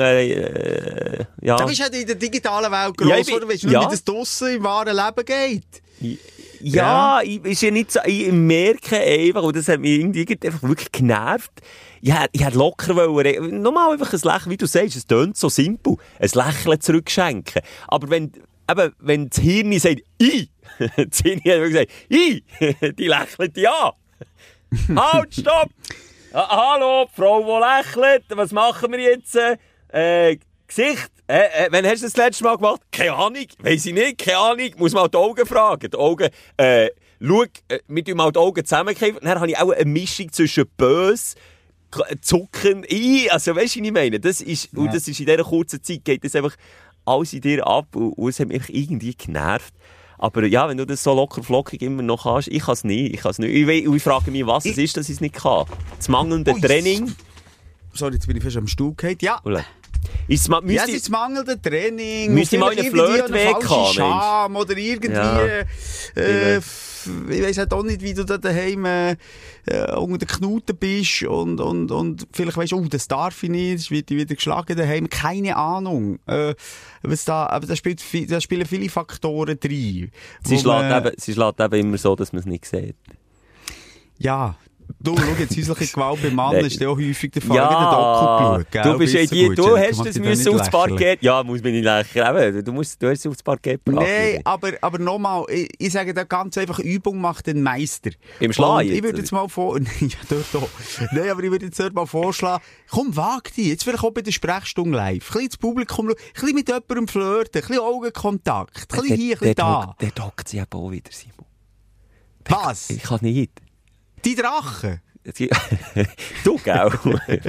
äh, ja. Da bist du halt in der digitalen Welt groß, Ja, ich bin- oder? Weißt du ja. wie das draussen im wahren Leben geht? Ja, ich, ist ja nicht so, ich merke einfach, und das hat mich irgendwie einfach wirklich genervt. Ich hätte, ich hätte locker wollen, nochmal einfach ein Lächeln, wie du sagst, es tönt so simpel, ein Lächeln zurückschenken. Aber wenn, eben, wenn das Hirn sagt, ich, [laughs] das Hirn hat gesagt, ich, [laughs] die lächelt ja. [laughs] halt, stopp! Ah, hallo, Frau, die lächelt, was machen wir jetzt? Äh, Gesicht, äh, äh, wann hast du das, letzte Mal gemacht? Keine Ahnung, weiss ich nicht, keine Ahnung, muss mal die Augen fragen. Die Augen, äh, schau, äh, wir tun mal die Augen zusammenkriegen. Dann habe ich auch eine Mischung zwischen böse, K- Zucken, ich, also weißt du, was ich meine? Das ist, und das ist in dieser kurzen Zeit, geht das einfach alles in dir ab und, und es hat mich irgendwie genervt. Aber ja, wenn du das so locker flockig immer noch hast, ich kann es nicht, ich kann es nicht. Ich, ich frage mich, was es ist, dass ich es nicht kann. Das mangelnde Ui. Training. Sorry, jetzt bin ich fast am Stuhl gefallen. Ja. Oder? Ist es, ma- Ja, müsste, es mangelnde Training. Müsste mal einen Flirt-Weg haben, Scham oder irgendwie, Ja. äh, ich weiss halt auch nicht, wie du da daheim, äh, äh, unter den Knuten bist und, und, und vielleicht weisst du, oh, das darf ich nicht, es wird wieder geschlagen daheim. Keine Ahnung. Äh, was da, aber da, spielt, da spielen viele Faktoren drin. sie, schlägt man- eben, sie schlägt eben immer so, dass man es nicht sieht. Ja, du, schau jetzt, häusliche [laughs] Gewalt beim Mann ist ja auch häufig der Fall. Ja, gell? du bist ja die, du hast das müssen aufs. Parkett. Ja, muss mich nicht lächeln. Du, musst, du hast es aufs Parkett gebracht. Nein, aber, aber nochmal, ich, ich sage da ganz einfach, Übung macht den Meister. Im Schlag Und Ich würde jetzt mal vor, [laughs] ja, dort auch. Nein, aber ich würde jetzt mal vorschlagen, komm, wag dich, jetzt vielleicht auch bei der Sprechstunde live, ein bisschen ins Publikum ein bisschen mit jemandem flirten, ein bisschen Augenkontakt, ein bisschen hier, ein bisschen da. Der dockt sich eben auch wieder, Simon. Was? Ich kann nicht. Die Drachen? [laughs] du, gell? [laughs]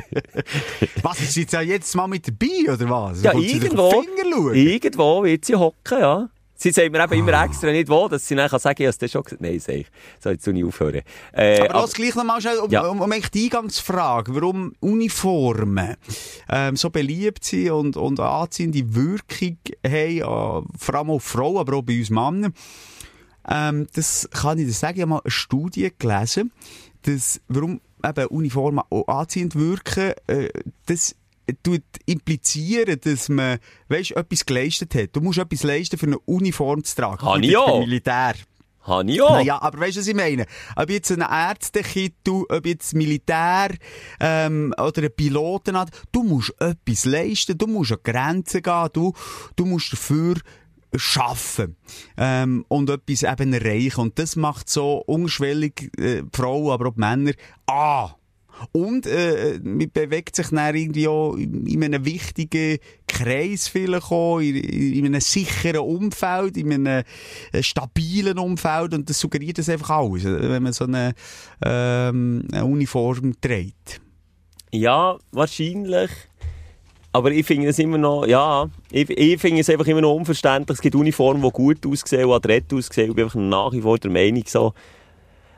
Was, ist sie jetzt ja jetzt mal mit dabei, oder was? ja, irgendwo. Irgendwo wird sie hocken, ja. Sie sagt mir eben Ah. immer extra nicht wo, dass sie dann kann sagen, ich habe es schon gesagt. Nein, sag ich. So, jetzt soll ich aufhören. Äh, Aber lass gleich nochmal schnell um, Ja. um, um die Eingangsfrage, warum Uniformen ähm, so beliebt sind und, und anziehende Wirkung haben, äh, vor allem auf Frauen, aber auch bei uns Männern. Ähm, das kann ich dir sagen, ich habe mal eine Studie gelesen, dass, warum eben Uniformen auch anziehend wirken, äh, das tut implizieren, dass man, weißt, etwas geleistet hat. Du musst etwas leisten, für eine Uniform zu tragen. Habe ich auch. Militär. habe ich auch. Naja, aber weißt du, was ich meine? Ob jetzt ein Ärztekittel, ob jetzt Militär ähm, oder ein Piloten hat, du musst etwas leisten, du musst an Grenzen gehen, du, du musst dafür schaffen ähm, und etwas eben erreichen. Und das macht so unschwellig äh, Frauen, aber auch Männer an. Und äh, man bewegt sich dann irgendwie auch in, in einem wichtigen Kreis vielleicht auch, in, in einem sicheren Umfeld, in einem äh, stabilen Umfeld und das suggeriert das einfach alles, äh, wenn man so eine, ähm, eine Uniform trägt. Ja, wahrscheinlich. Aber ich finde es immer noch, ja, ich, ich finde es einfach immer noch unverständlich. Es gibt Uniformen, die gut aussehen und adrett aussehen. Ich bin einfach nach wie vor der Meinung, so,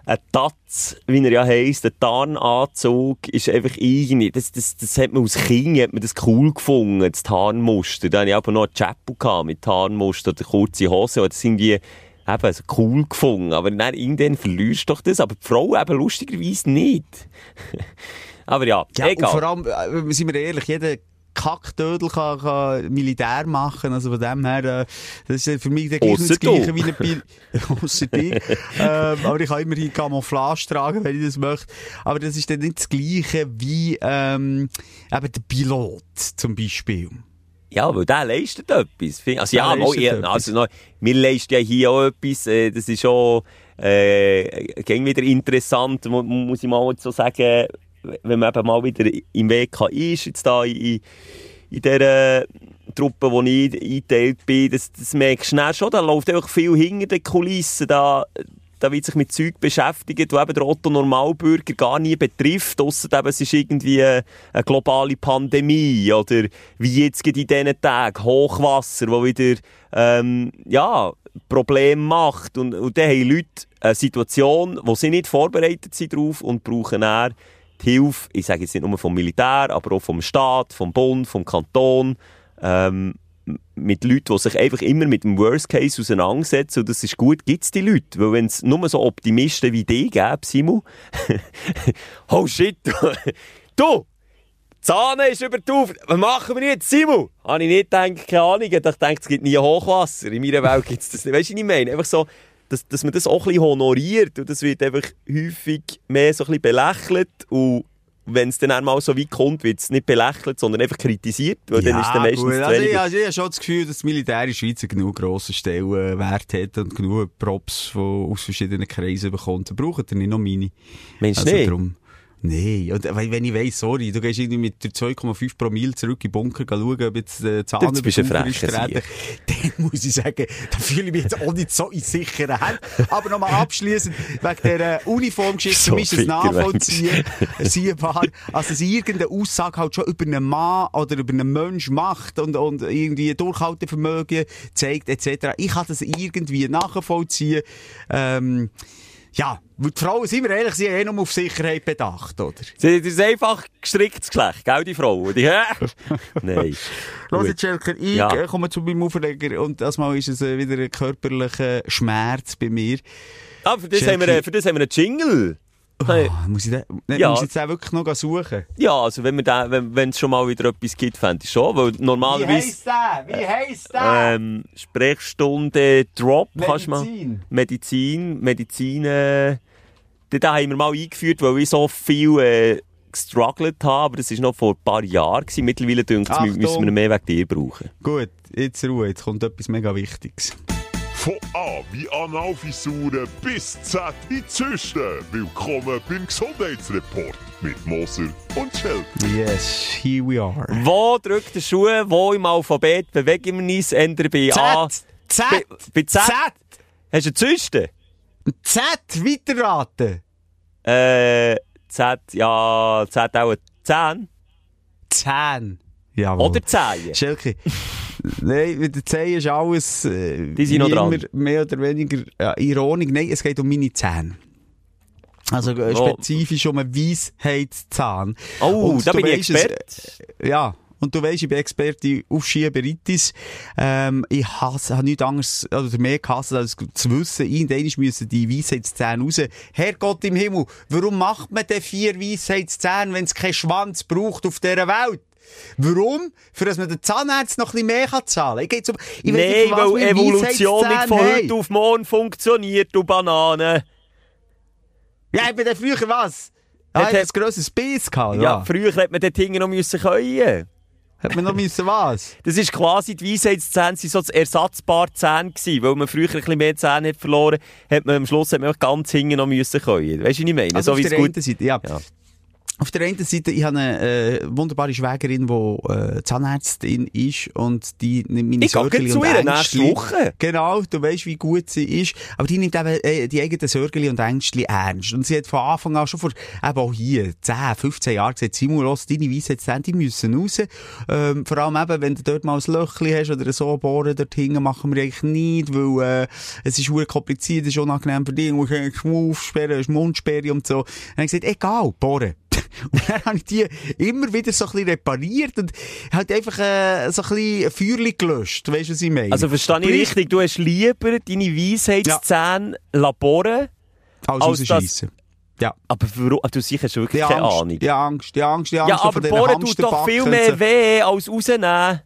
ein Tatz, wie er ja heisst, ein Tarnanzug, ist einfach irgendwie, das, das, das hat man als Kind, hat man das cool gefunden, das Tarnmuster. Da hatte ich aber noch einen Chappell gehabt mit Tarnmuster oder kurze Hose, das irgendwie, eben, so cool gefunden. Aber dann irgendwann verlierst du doch das, aber die Frau eben lustigerweise nicht. [laughs] aber ja, Ja, und egal. vor allem, äh, sind wir ehrlich, jeder Kackdödel kann, kann Militär machen, also von dem her, äh, das ist für mich der gleich nicht Ausser das Gleiche wie ein Pil [laughs] Ausser dich. ähm, aber ich kann immerhin Camouflage tragen, wenn ich das möchte. Aber das ist dann nicht das Gleiche wie ähm, eben der Pilot zum Beispiel. Ja, weil der leistet etwas. Also, ja, mal, ja, also, noch, wir leisten ja hier auch etwas, äh, das ist schon, äh, gegen wieder interessant, mu muss ich mal so sagen, wenn man eben mal wieder im WK ist, jetzt da in, in dieser Truppe, wo ich eingeteilt bin, das, das merkst du schon, da läuft einfach viel hinter den Kulissen, da, da wird sich mit Zeug beschäftigt, die eben der Otto Normalbürger gar nie betrifft, ausser eben, es ist irgendwie eine, globale Pandemie oder wie jetzt in diesen Tagen Hochwasser, wo wieder ähm, ja, Probleme macht und, und dann haben Leute eine Situation, wo sie nicht vorbereitet sind drauf und brauchen dann die Hilfe, ich sage jetzt nicht nur vom Militär, aber auch vom Staat, vom Bund, vom Kanton, ähm, mit Leuten, die sich einfach immer mit dem Worst Case auseinandersetzen. Und das ist gut, gibt es die Leute. Weil wenn es nur so Optimisten wie die gäbe, Simon, [laughs] oh shit, [laughs] du, Zahne ist über die Auf. Was machen wir jetzt, Simon? Habe ich nicht gedacht, keine Ahnung. Ich dachte, es gibt nie Hochwasser. In meiner Welt gibt es das nicht. Weißt du, was ich meine? Einfach so, dass, dass man das auch ein bisschen honoriert. Und das wird einfach häufig mehr so ein bisschen belächelt. Und wenn es dann einmal so weit kommt, wird es nicht belächelt, sondern einfach kritisiert. Weil dann ist dann meistens gut. Also ich, also ich habe schon das Gefühl, dass das Militär in der Schweiz einen genug grossen Stellenwert hat und genug Props von, aus verschiedenen Kreisen bekommt. Da braucht ihr nicht noch meine. Meinst Also nicht? drum. Nee, und weil- wenn ich weiss, sorry, du gehst irgendwie mit der 2,5 Promille zurück in den Bunker schauen, ob jetzt äh, Zahn Jetzt bist du. [laughs] Dann muss ich sagen, da fühle ich mich jetzt auch nicht so in sicheren Händen. Aber nochmal abschließend, wegen dieser Uniformgeschichte, So ist es nachvollziehbar, also dass irgendeine Aussage halt schon über einen Mann oder über einen Mensch macht und, und irgendwie Durchhaltevermögen zeigt, etc. Ich kann das irgendwie nachvollziehen. Ähm, ja, weil die Frauen, sind wir ehrlich, sind eh nur auf Sicherheit bedacht, oder? Sie- ist einfach gestricktes Geschlecht, gell, die Frau? Die, hä? [laughs] Nein. Los jetzt, Schelker, ich Ja. komme zu meinem Aufreger und das Mal ist es äh, wieder ein körperlicher Schmerz bei mir. Ah, für das, haben wir, äh, für das haben wir einen Jingle. Hey. Ah, muss ich den, ne, Ja. muss ich jetzt den wirklich noch suchen? Ja, also wenn da, wenn wenn es schon mal wieder etwas gibt, fände ich schon, weil normalerweise der? Wie heisst der? ähm, Sprechstunde Drop kannst du mal Medizin. Medizin, Medizin, äh, da haben wir mal eingeführt, weil ich so viel äh, gestruggelt habe, aber das war noch vor ein paar Jahren. Gewesen. Mittlerweile denke ich, müssen wir mehr wegen dir brauchen. Gut, jetzt Ruhe, jetzt kommt etwas mega Wichtiges. Von A wie Analfisuren bis Z wie Zysten. Willkommen beim Gesundheitsreport mit Moser und Schelker. Yes, here we are. Wo drückt der Schuh? Wo im Alphabet bewegen wir uns? Ändern bei A. Z! Bei, bei Z. Z! Hast du eine Zyste? Z! Weiterraten! Äh, Z, ja, Z auch 10. Zehn. Jawohl. Oder 10. Schelke. Nein, mit den Zehen ist alles äh, Die sind noch dran. immer mehr oder weniger ja, ironisch. Nein, es geht um meine Zähne. Also äh, Oh. spezifisch um einen Weisheitszahn. Oh, Und da du bin ich weisst es, Experte. äh, Ja. Und du weisst, ich bin Experte auf Schieberitis. Ähm, ich hasse, habe nichts anderes, oder mehr gehasst, als zu wissen, irgendwann müssen die Weisheitszähne raus. Herrgott im Himmel, warum macht man denn vier Weisheitszähne, wenn es keinen Schwanz braucht auf dieser Welt? Warum? Für dass man den Zahnarzt noch ein bisschen mehr zahlen kann. Ich, zum- Nein, nicht, weil Evolution nicht von heute haben. auf morgen funktioniert, du Banane. Ja, ich bin dann früher was? Ah, Hat- ein grosses Biss gehabt, Ja, früher hätte man dort hinten noch müssen können. Hat man noch müssen was? [laughs] Das ist quasi, die Weisheitszähne sind so das ersatzbare Zähne gewesen. Weil man früher ein bisschen mehr Zähne hat verloren, hat man am Schluss hat man auch ganz hinten noch müssen können. Weißt du, was ich meine? Also so wie es der gut... Seite, ja. Ja. Auf der einen Seite, ich habe eine äh, wunderbare Schwägerin, die äh, Zahnärztin ist und die nimmt meine Ich Sorgeli zu und Ängstli- Woche. Genau, du weißt, wie gut sie ist. Aber die nimmt eben äh, die eigenen Sorgeli und Ängstli ernst. Und sie hat von Anfang an, schon vor, eben auch hier, 10, 15 Jahren gesagt, Simon, los, deine Weisheitszähne, die müssen raus. Ähm, vor allem eben, wenn du dort mal ein Löchchen hast oder so bohren dort hinten, machen wir eigentlich nicht, weil äh, es ist sehr kompliziert, es ist unangenehm für dich, du musst aufsperren, eine Mundsperre und so. Und dann habe ich gesagt, egal, bohren. Und dann habe ich die immer wieder so ein bisschen repariert und halt einfach äh, so ein bisschen Feuerchen gelöscht. Weißt du, was ich meine? Also verstehe ich richtig, du hast lieber deine Weisheitszähne laboren, Als als das-. Ja. aber warum? Ah, Du sicher schon wirklich Die keine Angst, Ahnung. die Angst, die Angst, die Angst. Ja, aber bohren tut doch viel mehr weh als rausnehmen.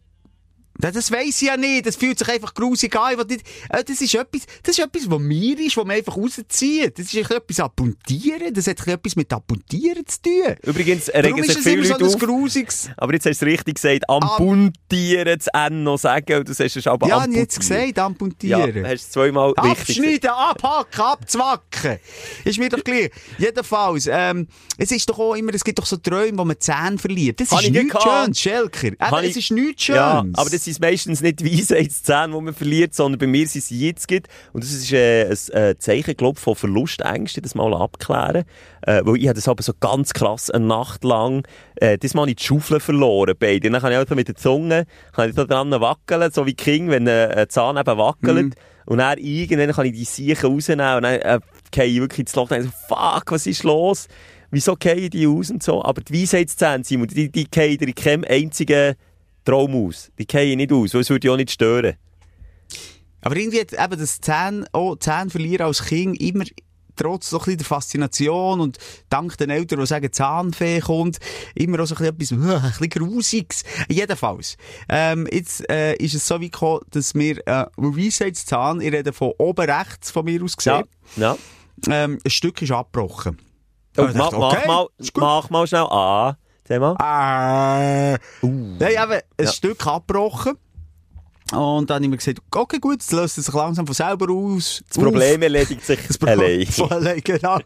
Ja, Das weiss ich ja nicht. Das fühlt sich einfach grusig an. Nicht, äh, das ist etwas, das ist etwas, was mir ist, was man einfach rauszieht. Das ist etwas Appuntieren. Das hat etwas mit Appuntieren zu tun. Übrigens regen ist sich das viele so Leute ein auf. grusiges... Aber jetzt hast du es richtig gesagt, amputieren, das N noch sagen, und du sagst es aber Ja, ich jetzt gesagt, Ja, amputieren. hast du zweimal richtig gesagt. Abschneiden, abhacken, abzwacken. Ist mir doch gleich. Jedenfalls, ähm, es ist doch auch immer, es gibt doch so Träume, wo man Zähne verliert. Das Hab ist ich nichts. Schönes, Schelker. Eben, es ist nichts Schönes. Ja, aber das sind meistens nicht Weisheitszähne, die man verliert, sondern bei mir sind es jetzt gibt. Und das ist äh, ein äh, Zeichen, glaube von Verlustängsten, das mal abklären. Äh, weil ich habe das aber so ganz krass eine Nacht lang, äh, das Mal ich die Schaufel verloren, beide. Und dann kann ich einfach mit der Zunge, kann ich da dran wackeln, so wie King, wenn äh, ein Zahn eben wackelt. Mhm. Und dann irgendwann kann ich die Siechen rausnehmen und dann äh, gehe ich wirklich ins Loch und denke so, fuck, was ist los? Wieso gehen die aus und so? Aber die Weisheitszähne, Simon, die, die gehen in keinem einzigen Traum aus. Die gehen nicht aus, weil es würde ja auch nicht stören. Aber irgendwie hat eben das Zähne, auch Zähne verlieren als Kind immer trotz so ein der Faszination und dank den Eltern, die sagen, Zahnfee kommt, immer auch so ein bisschen etwas, [laughs] ein bisschen Grusiges. Jedenfalls, ähm, jetzt äh, ist es so wie gekommen, dass mir äh, Weisheitszahn, ich rede von oben rechts von mir aus gesehen, ja. ähm, ein Stück ist abgebrochen. Oh, mach, dachte, mach, okay, mal, ist gut. mach mal schnell an. Sag mal. Äh, Nein, eben, ein Ja. Stück abgebrochen. Und dann habe ich mir gesagt, okay, gut, jetzt löst es sich langsam von selber aus. Das Problem erledigt sich [laughs] Das allein. [laughs] allein, genau.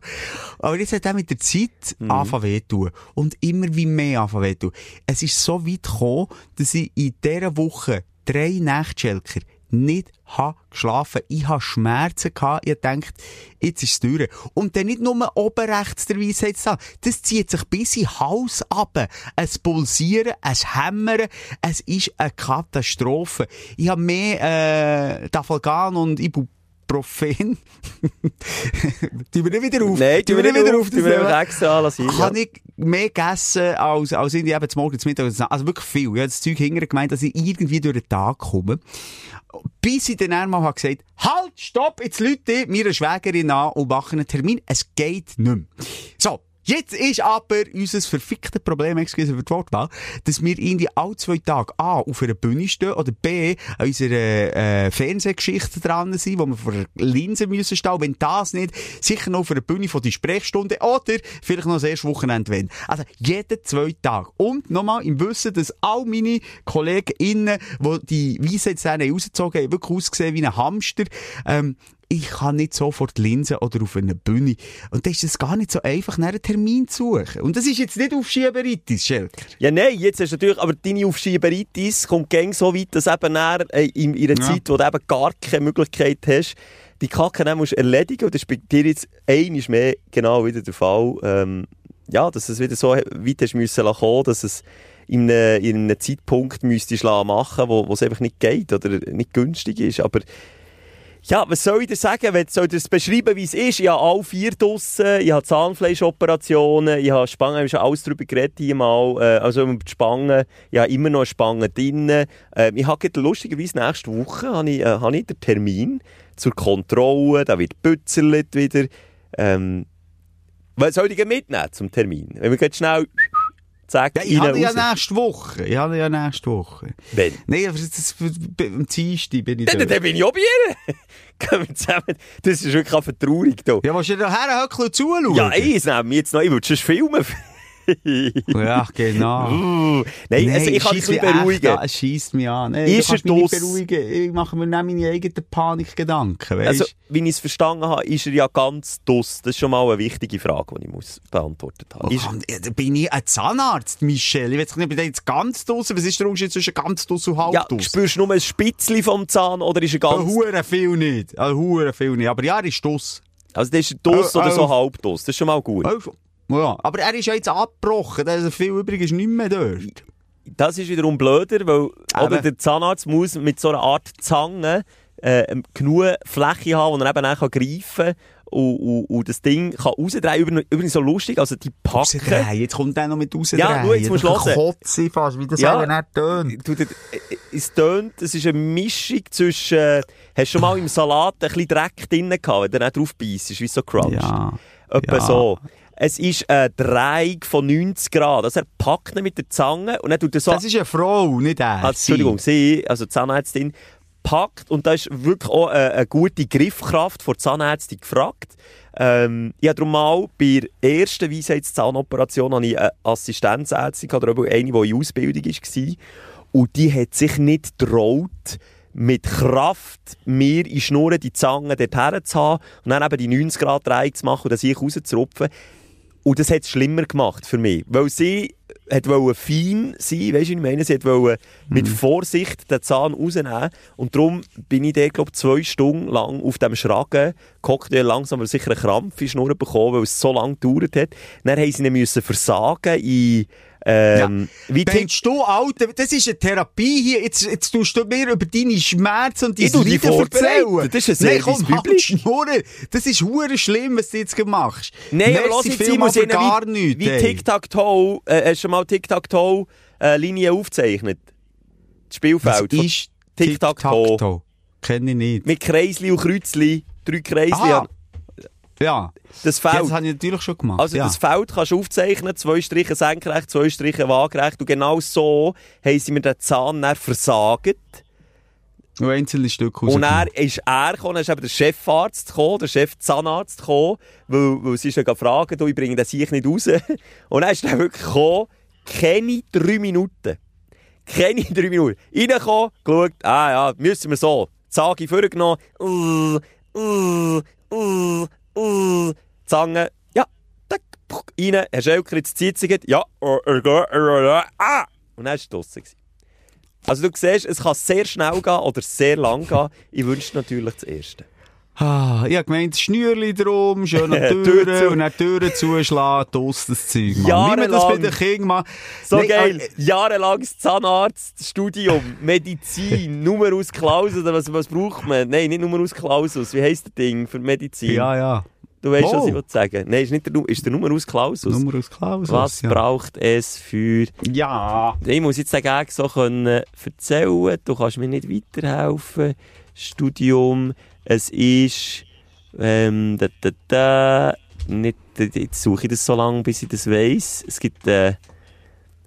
Aber jetzt hat er mit der Zeit Mhm. angefangen weh tun. Und immer wie mehr angefangen weh tun. Es ist so weit gekommen, dass ich in dieser Woche drei Nächte, Schelker, nicht habe geschlafen. Ich habe Schmerzen gehabt. Ich gedacht, jetzt ist es durch. Und dann nicht nur oben rechts der Weisheitszahn. Das zieht sich bis in den Hals ab. Es Pulsieren, es Hämmern. Es ist eine Katastrophe. Ich habe mehr, äh, Tafalgan und Ibuprofen. [laughs] Tun wir nicht wieder auf. Nein, Tun tu mir nicht auf, das tu mir Thema. einfach extra lassen. Kann ich mehr gegessen als, als irgendwie eben zum Morgen, zum Mittag. Also wirklich viel. Ich habe das Zeug hinterher gemeint, dass ich irgendwie durch den Tag komme. Bis ich dann einmal habe gesagt, halt, stopp, jetzt Leute meiner Schwägerin an und machen einen Termin. Es geht nicht mehr. So. Jetzt ist aber unser verficktes Problem, excuse für die Wortwahl, dass wir irgendwie alle zwei Tage A, auf einer Bühne stehen oder B, an unserer äh, Fernsehgeschichte dran sind, wo wir vor einer Linse müssen stehen. Wenn das nicht, sicher noch auf einer Bühne von die Sprechstunde oder vielleicht noch das erste Wochenende wenn. Also jeden zwei Tage. Und nochmal im Wissen, dass all meine KollegInnen, die die Weisheitszähne rausgezogen haben, wirklich ausgesehen wie ein Hamster, ähm, ich kann nicht sofort Linsen oder auf einer Bühne. Und dann ist es gar nicht so einfach, nach einen Termin zu suchen. Und das ist jetzt nicht Aufschieberitis, Schelker. Ja, nein, jetzt hast du natürlich, aber deine Aufschieberitis kommt gäng so weit, dass eben nach, äh, in, in einer Ja. Zeit, wo du eben gar keine Möglichkeit hast, die Kacke dann musst du erledigen und das ist bei dir jetzt einmal mehr genau wieder der Fall. Ähm, ja, dass es wieder so weit hast müssen kommen, dass es in einem, in einem Zeitpunkt müsstest machen, wo, wo es einfach nicht geht oder nicht günstig ist. Aber ja, was soll ich dir sagen? Wenn- Soll ich dir beschreiben, wie es ist? Ich habe alle vier draussen, ich habe Zahnfleischoperationen, ich habe Spangen, wir haben schon alles darüber geredet hier mal, äh, also die Spangen, ich habe immer noch eine Spange drin. Äh, ich habe lustigerweise nächste Woche habe ich, äh, habe ich den Termin zur Kontrolle, da wird bützelt wieder. Ähm, was soll ich mitnehmen zum Termin? Wenn wir gerade schnell zack, Ja, ich habe ja nächste Woche. Ich habe ja nächste Woche. Wenn? Nein, aber das, am Dienstag bin ich Dann, dort. dann bin ich auch bei ihr. [laughs] Gehen wir zusammen. Das ist wirklich einfach traurig. Da. Ja, willst du da herhöckeln und zuschauen? Ja, ich nehme jetzt noch, ich würde schon filmen. Ja, genau. [laughs] Uh, Nein, also ich kann dich ein bisschen beruhigen. Es scheisst mich an. Nein, Ist er mich nicht dus- beruhigen. Ich mache mir nicht meine eigenen Panikgedanken, weißt Also, wie ich es verstanden habe, ist er ja ganz dus. Das ist schon mal eine wichtige Frage, die ich muss beantwortet haben. Oh, Ist, bin ich ein Zahnarzt, Michel. Ich weiß nicht, bin ich jetzt ganz draussen. Was ist der Unterschied zwischen ganz draussen und halb ja, draussen? spürst du nur ein Spitzli vom Zahn oder ist er ganz... Hure viel nicht. Hure viel nicht. Aber ja, er ist dus. Also, das ist dus Äh, oder so äh, halb dus. Das ist schon mal gut. Also, ja, aber er ist ja jetzt abgebrochen. Also viel übrig ist nicht mehr dort. Das ist wiederum blöder, weil oder Eben. der Zahnarzt muss mit so einer Art Zange äh, genug Fläche haben, wo er eben dann kann greifen kann und, und, und das Ding kann rausdrehen. Übrigens, übrigens so lustig, also die Packen... Rausdrehen. Jetzt kommt er noch mit rausdrehen. Ja, schau, jetzt musst du hören. Kotze fast, wie das Ja. nicht tönt. Du, es tönt, es ist eine Mischung zwischen, äh, hast du schon mal im Salat ein bisschen Dreck drin gehabt, wenn du nicht drauf beißt, wie so Crunch. Ja. Etwa ja. so. Es ist eine Drehung von 90 Grad. Also er packt ihn mit der Zange und dann tut er so... Das ist eine Frau, nicht er. also, Entschuldigung, sie, also die Zahnärztin, packt und da ist wirklich auch eine, eine gute Griffkraft von der Zahnärztin gefragt. Ähm, ich habe darum mal bei der ersten Weisheitszahnoperation habe ich eine Assistenzärztin gehabt, oder eine, die in Ausbildung war. Und die hat sich nicht getraut, mit Kraft mir in Schnur die Zange dorthin zu haben und dann eben die 90 Grad Drehung zu machen und das ich rauszurupfen. Und das hat es schlimmer gemacht für mich. Weil sie hat wollte fein sein, weißt du, ich meine? Sie hat wollte mit Vorsicht den Zahn rausnehmen. Und darum bin ich da, glaube zwei Stunden lang auf dem Schragen gehockt, langsam aber sicher einen Krampf in Schnur bekommen, weil es so lange gedauert hat. Dann haben sie ihn versagen in, ähm, wie Tick- Denkst du, Alter, das ist eine Therapie hier. Jetzt, jetzt tust du mir über deine Schmerzen und Ich dein tu die Leiden erzählen. Das ist ein Nein, komm, halt. Das ist hure schlimm, was du jetzt gemacht hast. Nein, aber lass Merci jetzt, muss für gar wie, nichts. wie. Tic-Tac-Toe, äh, hast du mal Tic-Tac-Toe-Linie aufgezeichnet? Das Spielfeld. Was ist Tic-Tac-Toe. Tic-Tac-Toe? Kenne ich nicht. Mit Kreisli und Kreuzli. Drei Kreisli. Ah, ja. Das Ja, Feld. das habe ich natürlich schon gemacht. Also ja. das Feld kannst du aufzeichnen, zwei Striche senkrecht, zwei Striche waagerecht. Und genau so haben sie mir den Zahn dann versagt. Und einzelne Stücke Und er ist er gekommen, dann ist eben der Chefarzt gekommen, der Chefzahnarzt gekommen, weil, weil sie dann gefragt, du, ich bringe den sich nicht raus. [laughs] Und dann ist er wirklich gekommen, keine drei Minuten. Keine drei Minuten. Reingekommen, geschaut, ah ja, müssen wir so. Zage vorgenommen, uh, uh, uh, Zange, ja, tack, puck, rein, Schelker, jetzt zieht sie gleich, ja, ah! Und dann war es draussen. Also du siehst, es kann sehr schnell gehen oder sehr lang gehen. Ich wünsche natürlich das Erste. Ah, ich habe gemeint, Schnürli drum, schön an die Tür Türen und dann die Türen zuschlagen, das das Zeug, Mann. Wie man das bei den Kindern macht. So Nein, geil. äh, Jahrelanges Zahnarztstudium, [laughs] Medizin, Numerus Clausus, oder was, was braucht man? Nein, nicht Numerus Clausus. Wie heisst das Ding für Medizin? Ja, ja. Du weißt, was Oh. ich will sagen. Nein, ist, nicht der, ist der Numerus Clausus. Numerus Clausus. was ja. braucht es für... Ja. Ich muss jetzt Gag so können erzählen. Du kannst mir nicht weiterhelfen. Studium, es ist... Ähm, da, da, da. nicht, jetzt suche ich das so lange, bis ich das weiss. Es gibt äh,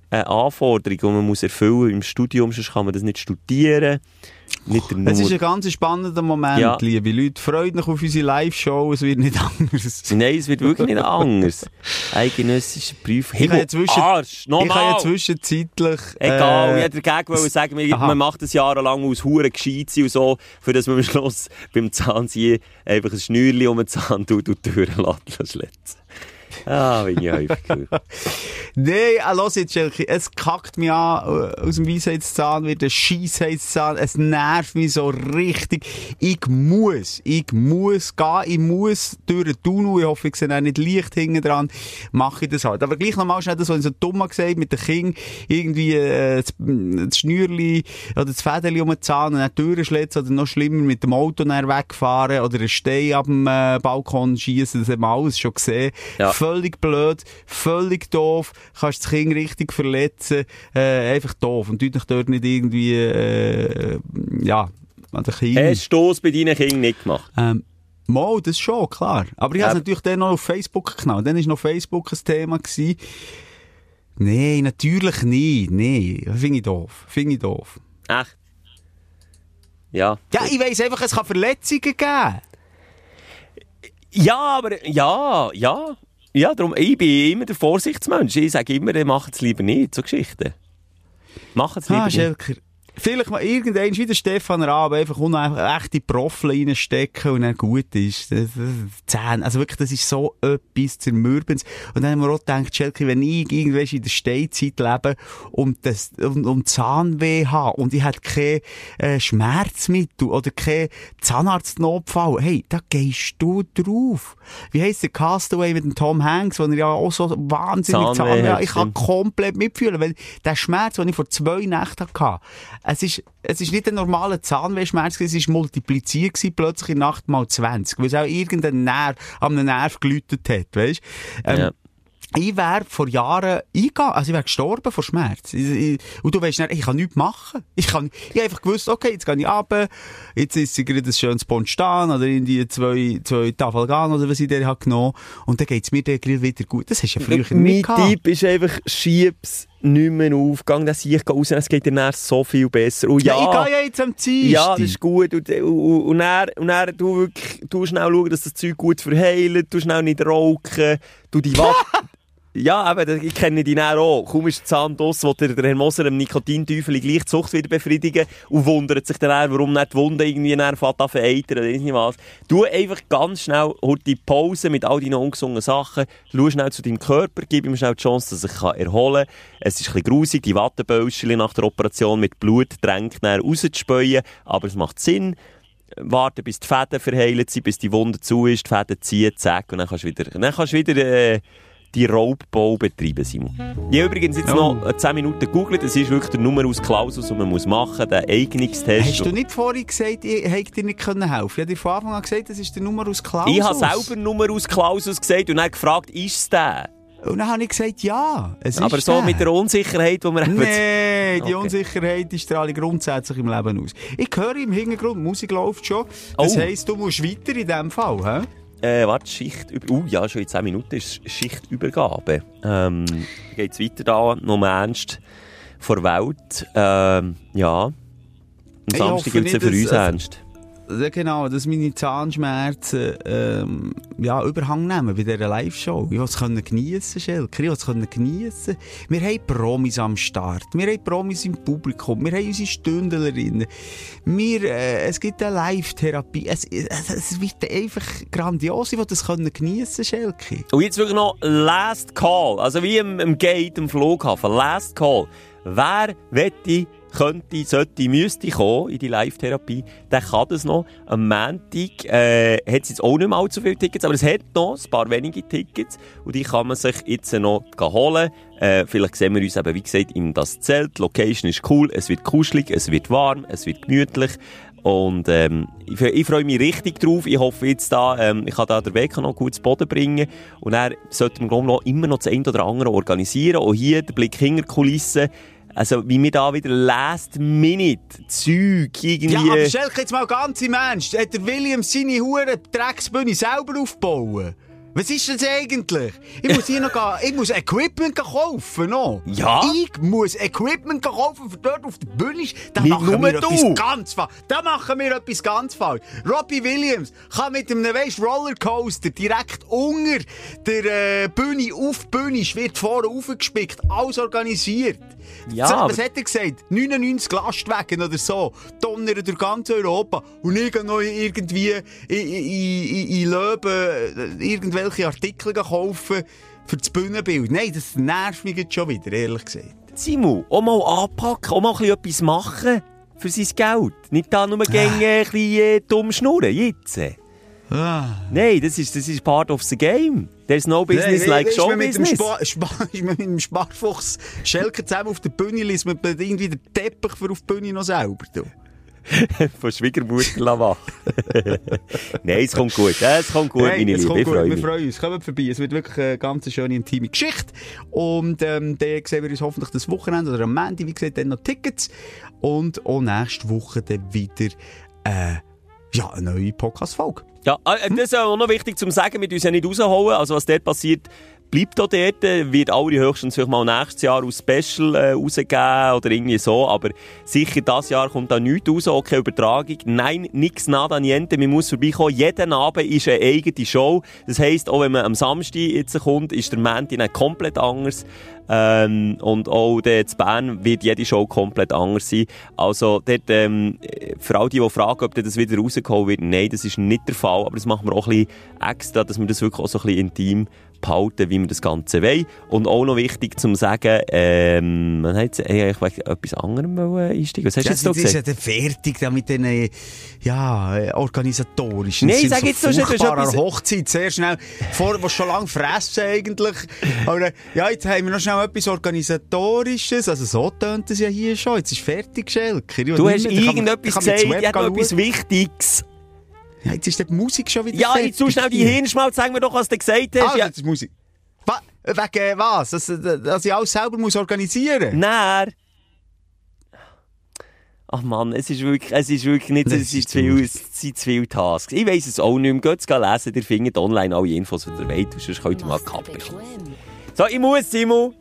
eine Anforderung, die man muss erfüllen im Studium, sonst kann man das nicht studieren. Nicht der Es ist ein ganz spannender Moment, Ja. liebe Leute. Freut euch auf unsere Live-Show, es wird nicht [laughs] anders. Nein, es wird wirklich nicht anders. Eidgenössische Prüfung. Ich ja zwischen- Arsch, Ich kann ja nochmal! zwischenzeitlich... Egal, äh, ich hätte dagegen sagen, man, Aha. man macht das jahrelang aus Huren gescheit sein und so, für dass man am Schluss beim Zahnziehen einfach ein Schnürchen um den Zahn tut und die Türen lässt schlitzen. Ah, wie ich [laughs] häufig. Nein, ah, los jetzt, Schelke, es kackt mich an, äh, aus dem Weisheitszahn wird ein Scheissheitszahn, es nervt mich so richtig. Ich muss, ich muss gehen, ich muss durch den Tunnel, ich hoffe, ich sehe auch nicht Licht hinten dran, mache ich das halt. Aber gleich nochmal schnell das, was ich so dumm gesagt mit den Kindern, irgendwie äh, das, das Schnürli oder das Fädeli um den Zahn und dann die Türen schlitzen oder noch schlimmer mit dem Auto wegfahren oder einen Stein ab dem äh, Balkon schießen, das haben wir alles schon gesehen. Ja. Völlig blöd, völlig doof, kannst das Kind richtig verletzen, äh, einfach doof. Und tut dich dort nicht irgendwie, äh, ja, an den Kindern. Hast du das bei deinen Kindern nicht gemacht? Ähm, Mal, das schon, klar. Aber ich Ja. habe es natürlich dann noch auf Facebook geknallt. Dann war noch Facebook ein Thema. Gewesen. Nein, natürlich nicht. Nein, finde ich doof. Finde ich doof. Echt? Ja. Ja, ich weiss einfach, es kann Verletzungen geben. Ja, aber, ja, ja. Ja, darum, ich bin immer der Vorsichtsmensch. Ich sage immer, macht es lieber nicht, so Geschichten. Macht es lieber Ah, nicht. Schelker. Vielleicht mal irgendein wie der Stefan Raab einfach unechte Profil reinstecken und dann gut ist. Zähne. Also wirklich, das ist so etwas zermürbens. Und dann haben wir auch gedacht, Schelke, wenn ich irgendwelche in der Steinzeit lebe und, das, und, und Zahnweh habe und ich hätte kein äh, Schmerzmittel oder kein Zahnarztnotfall, hey, da gehst du drauf. Wie heisst der Castaway mit dem Tom Hanks, wo er ja auch so wahnsinnig Zahnweh Zahnweh hat? Ich kann komplett mitfühlen, weil der Schmerz, den ich vor zwei Nächten hatte, es ist, es ist nicht ein normaler Zahnwehschmerz, es ist multipliziert gewesen, plötzlich in Nacht mal 20, weil es auch irgendein Nerv, an einem Nerv gelütet hat, weißt? Ähm, Ja. Ich wäre vor Jahren eingegangen, also ich wäre gestorben vor Schmerz. Ich, ich, und du weißt nicht, ich kann nichts machen. Ich kann, ich hab einfach gewusst, okay, jetzt gehe ich runter, jetzt ist sie gerade ein schönes Pontstan oder in die zwei, zwei Tafelgan oder was ich der habe genommen. Und dann geht's mir dann wieder gut. Das hast du ja früher mein nicht gehabt. Tipp ist einfach, schieb's nicht mehr auf, gang das ich raus, es geht dir so viel besser. Und Ja, ja, ich gehe jetzt am Dienstag. Ja, das ist gut. Und, und, und dann, und dann du wirklich, du schnell schauen, dass das Zeug gut verheilt, du schnell nicht rauchen, du die [laughs] Watt... Ja, das- ich kenne die dann auch. Kaum ist der Zahn draus, will der, Herr Moser dem Nikotinteufel gleich die Sucht wieder befriedigen und wundert sich dann, warum nicht die Wunde irgendwie dann fährt an vereitern oder nicht was. Du einfach ganz schnell, die Pause mit all deinen ungesungenen Sachen, schau schnell zu deinem Körper, gib ihm schnell die Chance, dass er sich erholen kann. Es ist ein bisschen grusig, die Wattebäuschen nach der Operation mit Blut drängt dann rauszuspäuen, aber es macht Sinn warten, bis die Fäden verheilt sind, bis die Wunde zu ist, die Fäden ziehen, zack, und dann kannst du wieder, dann kannst du wieder äh, die Raubbau betreiben, Simon. Ich habe übrigens jetzt Oh. noch äh, 10 Minuten gegoogelt, das ist wirklich der Numerus Clausus, den man muss machen muss, der Eignungstest. Hast du nicht vorhin gesagt, ich hätte dir nicht können helfen Ich habe dir von Anfang an gesagt, das ist der Numerus Clausus. ich habe selber Numerus Clausus gesagt und dann gefragt, ist es der? Und dann habe ich gesagt, ja, es Aber ist so der. mit der Unsicherheit, die wir eben... Nee, die Okay. Unsicherheit die strahlt grundsätzlich im Leben aus. Ich höre im Hintergrund, Musik läuft schon. Das Oh. heisst, du musst weiter in diesem Fall, hä? Äh, warte, Schicht... Uh, ja, schon in 10 Minuten ist Schichtübergabe. Ähm, geht's weiter da, noch ernst vor Welt. Ähm, ja. Am Samstag gibt's ja für uns dass- also- ernst. Genau, dass meine Zahnschmerzen ähm, ja, Überhang nehmen bei dieser Live-Show. Ich wollte es geniessen, Schelker. Ich wollte es geniessen. Wir haben Promis am Start. Wir haben Promis im Publikum. Wir haben unsere Stündlerinnen. Wir, äh, es gibt eine Live-Therapie. Es, es, es wird einfach grandios. Ich wollte es geniessen, Schelke. Und jetzt wirklich noch Last Call. Also wie im, im Gate, im Flughafen. Last Call. Wer wette, könnte, sollte, müsste kommen in die Live-Therapie, der kann das noch. Am Montag äh, hat es jetzt auch nicht mehr allzu viele Tickets, aber es hat noch ein paar wenige Tickets und die kann man sich jetzt noch holen. Äh, vielleicht sehen wir uns eben, wie gesagt, in das Zelt. Die Location ist cool, es wird kuschelig, es wird warm, es wird gemütlich. Und ähm, ich, ich freue mich richtig drauf. Ich hoffe jetzt da, ähm, ich kann da den Weg noch gut zu Boden bringen. Und dann sollten wir glaub ich, noch immer noch das eine oder andere organisieren. Auch hier der Blick hinter Kulissen. Also, wie wir da wieder last minute Zeug irgendwie... Ja, aber Schelke, jetzt mal ganz im Ernst. Hat der William seine hure Drecksbühne selber aufgebaut? Was ist das eigentlich? Ich muss hier noch gehen, ich muss Equipment kaufen, noch. Ja? Ich muss Equipment kaufen, für dort auf der Bühne ist. Da Nicht machen wir du. etwas ganz falsch. Da machen wir etwas ganz falsch. Robbie Williams kann mit einem, weisst, Rollercoaster direkt unter der äh, Bühne auf die Bühne, wird vorne aufgespickt, alles organisiert. Ja, So, was hat er gesagt? 99 Lastwagen oder so, donnern durch ganz Europa. Und noch irgendwie in, in, in, Löwen äh, irgendwelche Artikel kaufen für das Bühnenbild. Nein, das nervt mich jetzt schon wieder, ehrlich gesagt. Simu, auch mal anpacken, auch mal etwas machen für sein Geld. Nicht da nur äh, ein bisschen äh, dumm schnurren, jetzt. Ah. Nein, das ist, das ist part of the game. There's no business Nein, like ist show business. [laughs] Ist mit dem Sparfuchs Schelke zusammen auf der Bühne, liest man irgendwie den Teppich für auf die Bühne noch selber. Du. [laughs] Von Schwiegermutter machen. [laughs] Nein, es kommt gut. Es kommt gut, Hey, meine es Liebe. kommt Ich freue Wir mich. freuen uns. Kommt vorbei. Es wird wirklich eine ganz schöne, intime Geschichte. Und ähm, dann sehen wir uns hoffentlich das Wochenende oder am Montag, wie gesagt, dann noch Tickets. Und auch nächste Woche dann wieder äh, ja, eine neue Podcast-Folge. Ja, äh, das ist auch noch wichtig zu sagen, wir uns ja nicht rausholen. Also was dort passiert, bleibt auch dort. Wird alle höchstens vielleicht mal nächstes Jahr aus Special äh, rausgeben oder irgendwie so. Aber sicher, das Jahr kommt da nichts raus, auch keine Übertragung. Nein, nix nada niente. Man muss vorbeikommen. Jeden Abend ist eine eigene Show. Das heisst, auch wenn man am Samstag jetzt kommt, ist der Montag dann komplett anders. Ähm, und auch dort in Bern wird jede Show komplett anders sein. Also dort, ähm, für all die, die fragen, ob das wieder rausgeholt wird, nein, das ist nicht der Fall. Aber das machen wir auch ein bisschen extra, dass wir das wirklich auch so ein bisschen intim behalten, wie wir das Ganze wollen. Und auch noch wichtig zu sagen, ähm, man hat jetzt eigentlich wegen etwas anderem einsteigen. Was hast du jetzt da das ist ja gesagt? fertig da mit den äh, ja, organisatorischen. Nein, sag so jetzt, hast furchtbare etwas- Hochzeit, sehr schnell. Vor, was schon lange fressen eigentlich. Aber ja, jetzt haben wir noch schnell etwas Organisatorisches. Also so tönt es ja hier schon. Jetzt ist fertig, Schelker. Du hast irgendetwas gesagt, ich noch etwas Wichtiges. Ja, jetzt ist die Musik schon wieder Ja, fertig. jetzt so schnell die. Hirnschmalz, sag mir doch, was du gesagt hast. Ah, ja. das ist Musik. Wa wegen was? Dass, dass ich alles selber muss organisieren muss? Nein. Ach Mann, es ist wirklich, es ist wirklich nicht, Das es ist zu viel, es sind zu viele Tasks. Ich weiss es auch nicht mehr. Geht es lesen, ihr findet online alle Infos, die ihr wollt, sonst könnt ihr mal Kappe kommen. So, ich muss, Simon.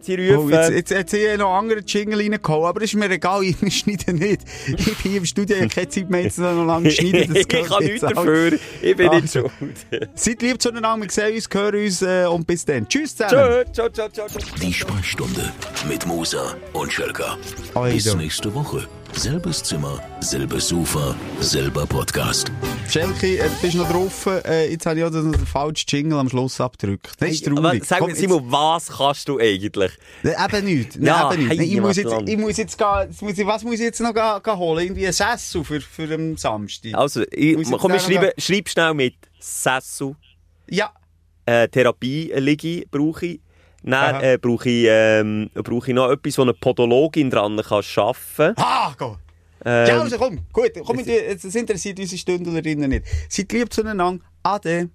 Sie rufen. Oh, jetzt, jetzt, jetzt habe ich noch andere Jingle reingehauen, aber ist mir egal, [laughs] ich schneide nicht. Ich bin hier im Studio, ich habe keine Zeit mehr, jetzt noch lange zu schneiden. Das [laughs] ich kann nichts dafür. Ich bin nicht Also. schuld. [laughs] Seid lieb zueinander, wir sehen uns, hören uns äh, und bis dann. Tschüss zusammen. Tschö, ciao, ciao, ciao, ciao. Die Sprechstunde mit Musa und Schelka. Alter. Bis nächste Woche. Selbes Zimmer, selbes Sofa, selber Podcast. Schelke, äh, bist noch drauf? Äh, jetzt habe ich auch den falschen Jingle am Schluss abgedrückt. Das ist Aber traurig. Sag Komm, mir, Simon, was kannst du eigentlich? jetzt- Äh, Eben nicht. Nein, Ja, eben nicht. hey, ich, muss jetzt, ich muss jetzt jetzt muss ich, was muss ich jetzt noch gehen, gehen holen? Irgendwie ein Sessel für, für am Samstag. Also, ich, jetzt komm, noch schreiben, schreib schnell mit Sessel. Ja. äh, Therapie-Liege brauche ich. Dann äh, brauche ich, ähm, brauche ich noch etwas, wo eine Podologin dran kann arbeiten Ah, go. Ähm, ja, also komm, gut, komm, das interessiert unsere Stündlerinnen nicht. Seid lieb zueinander. Ade.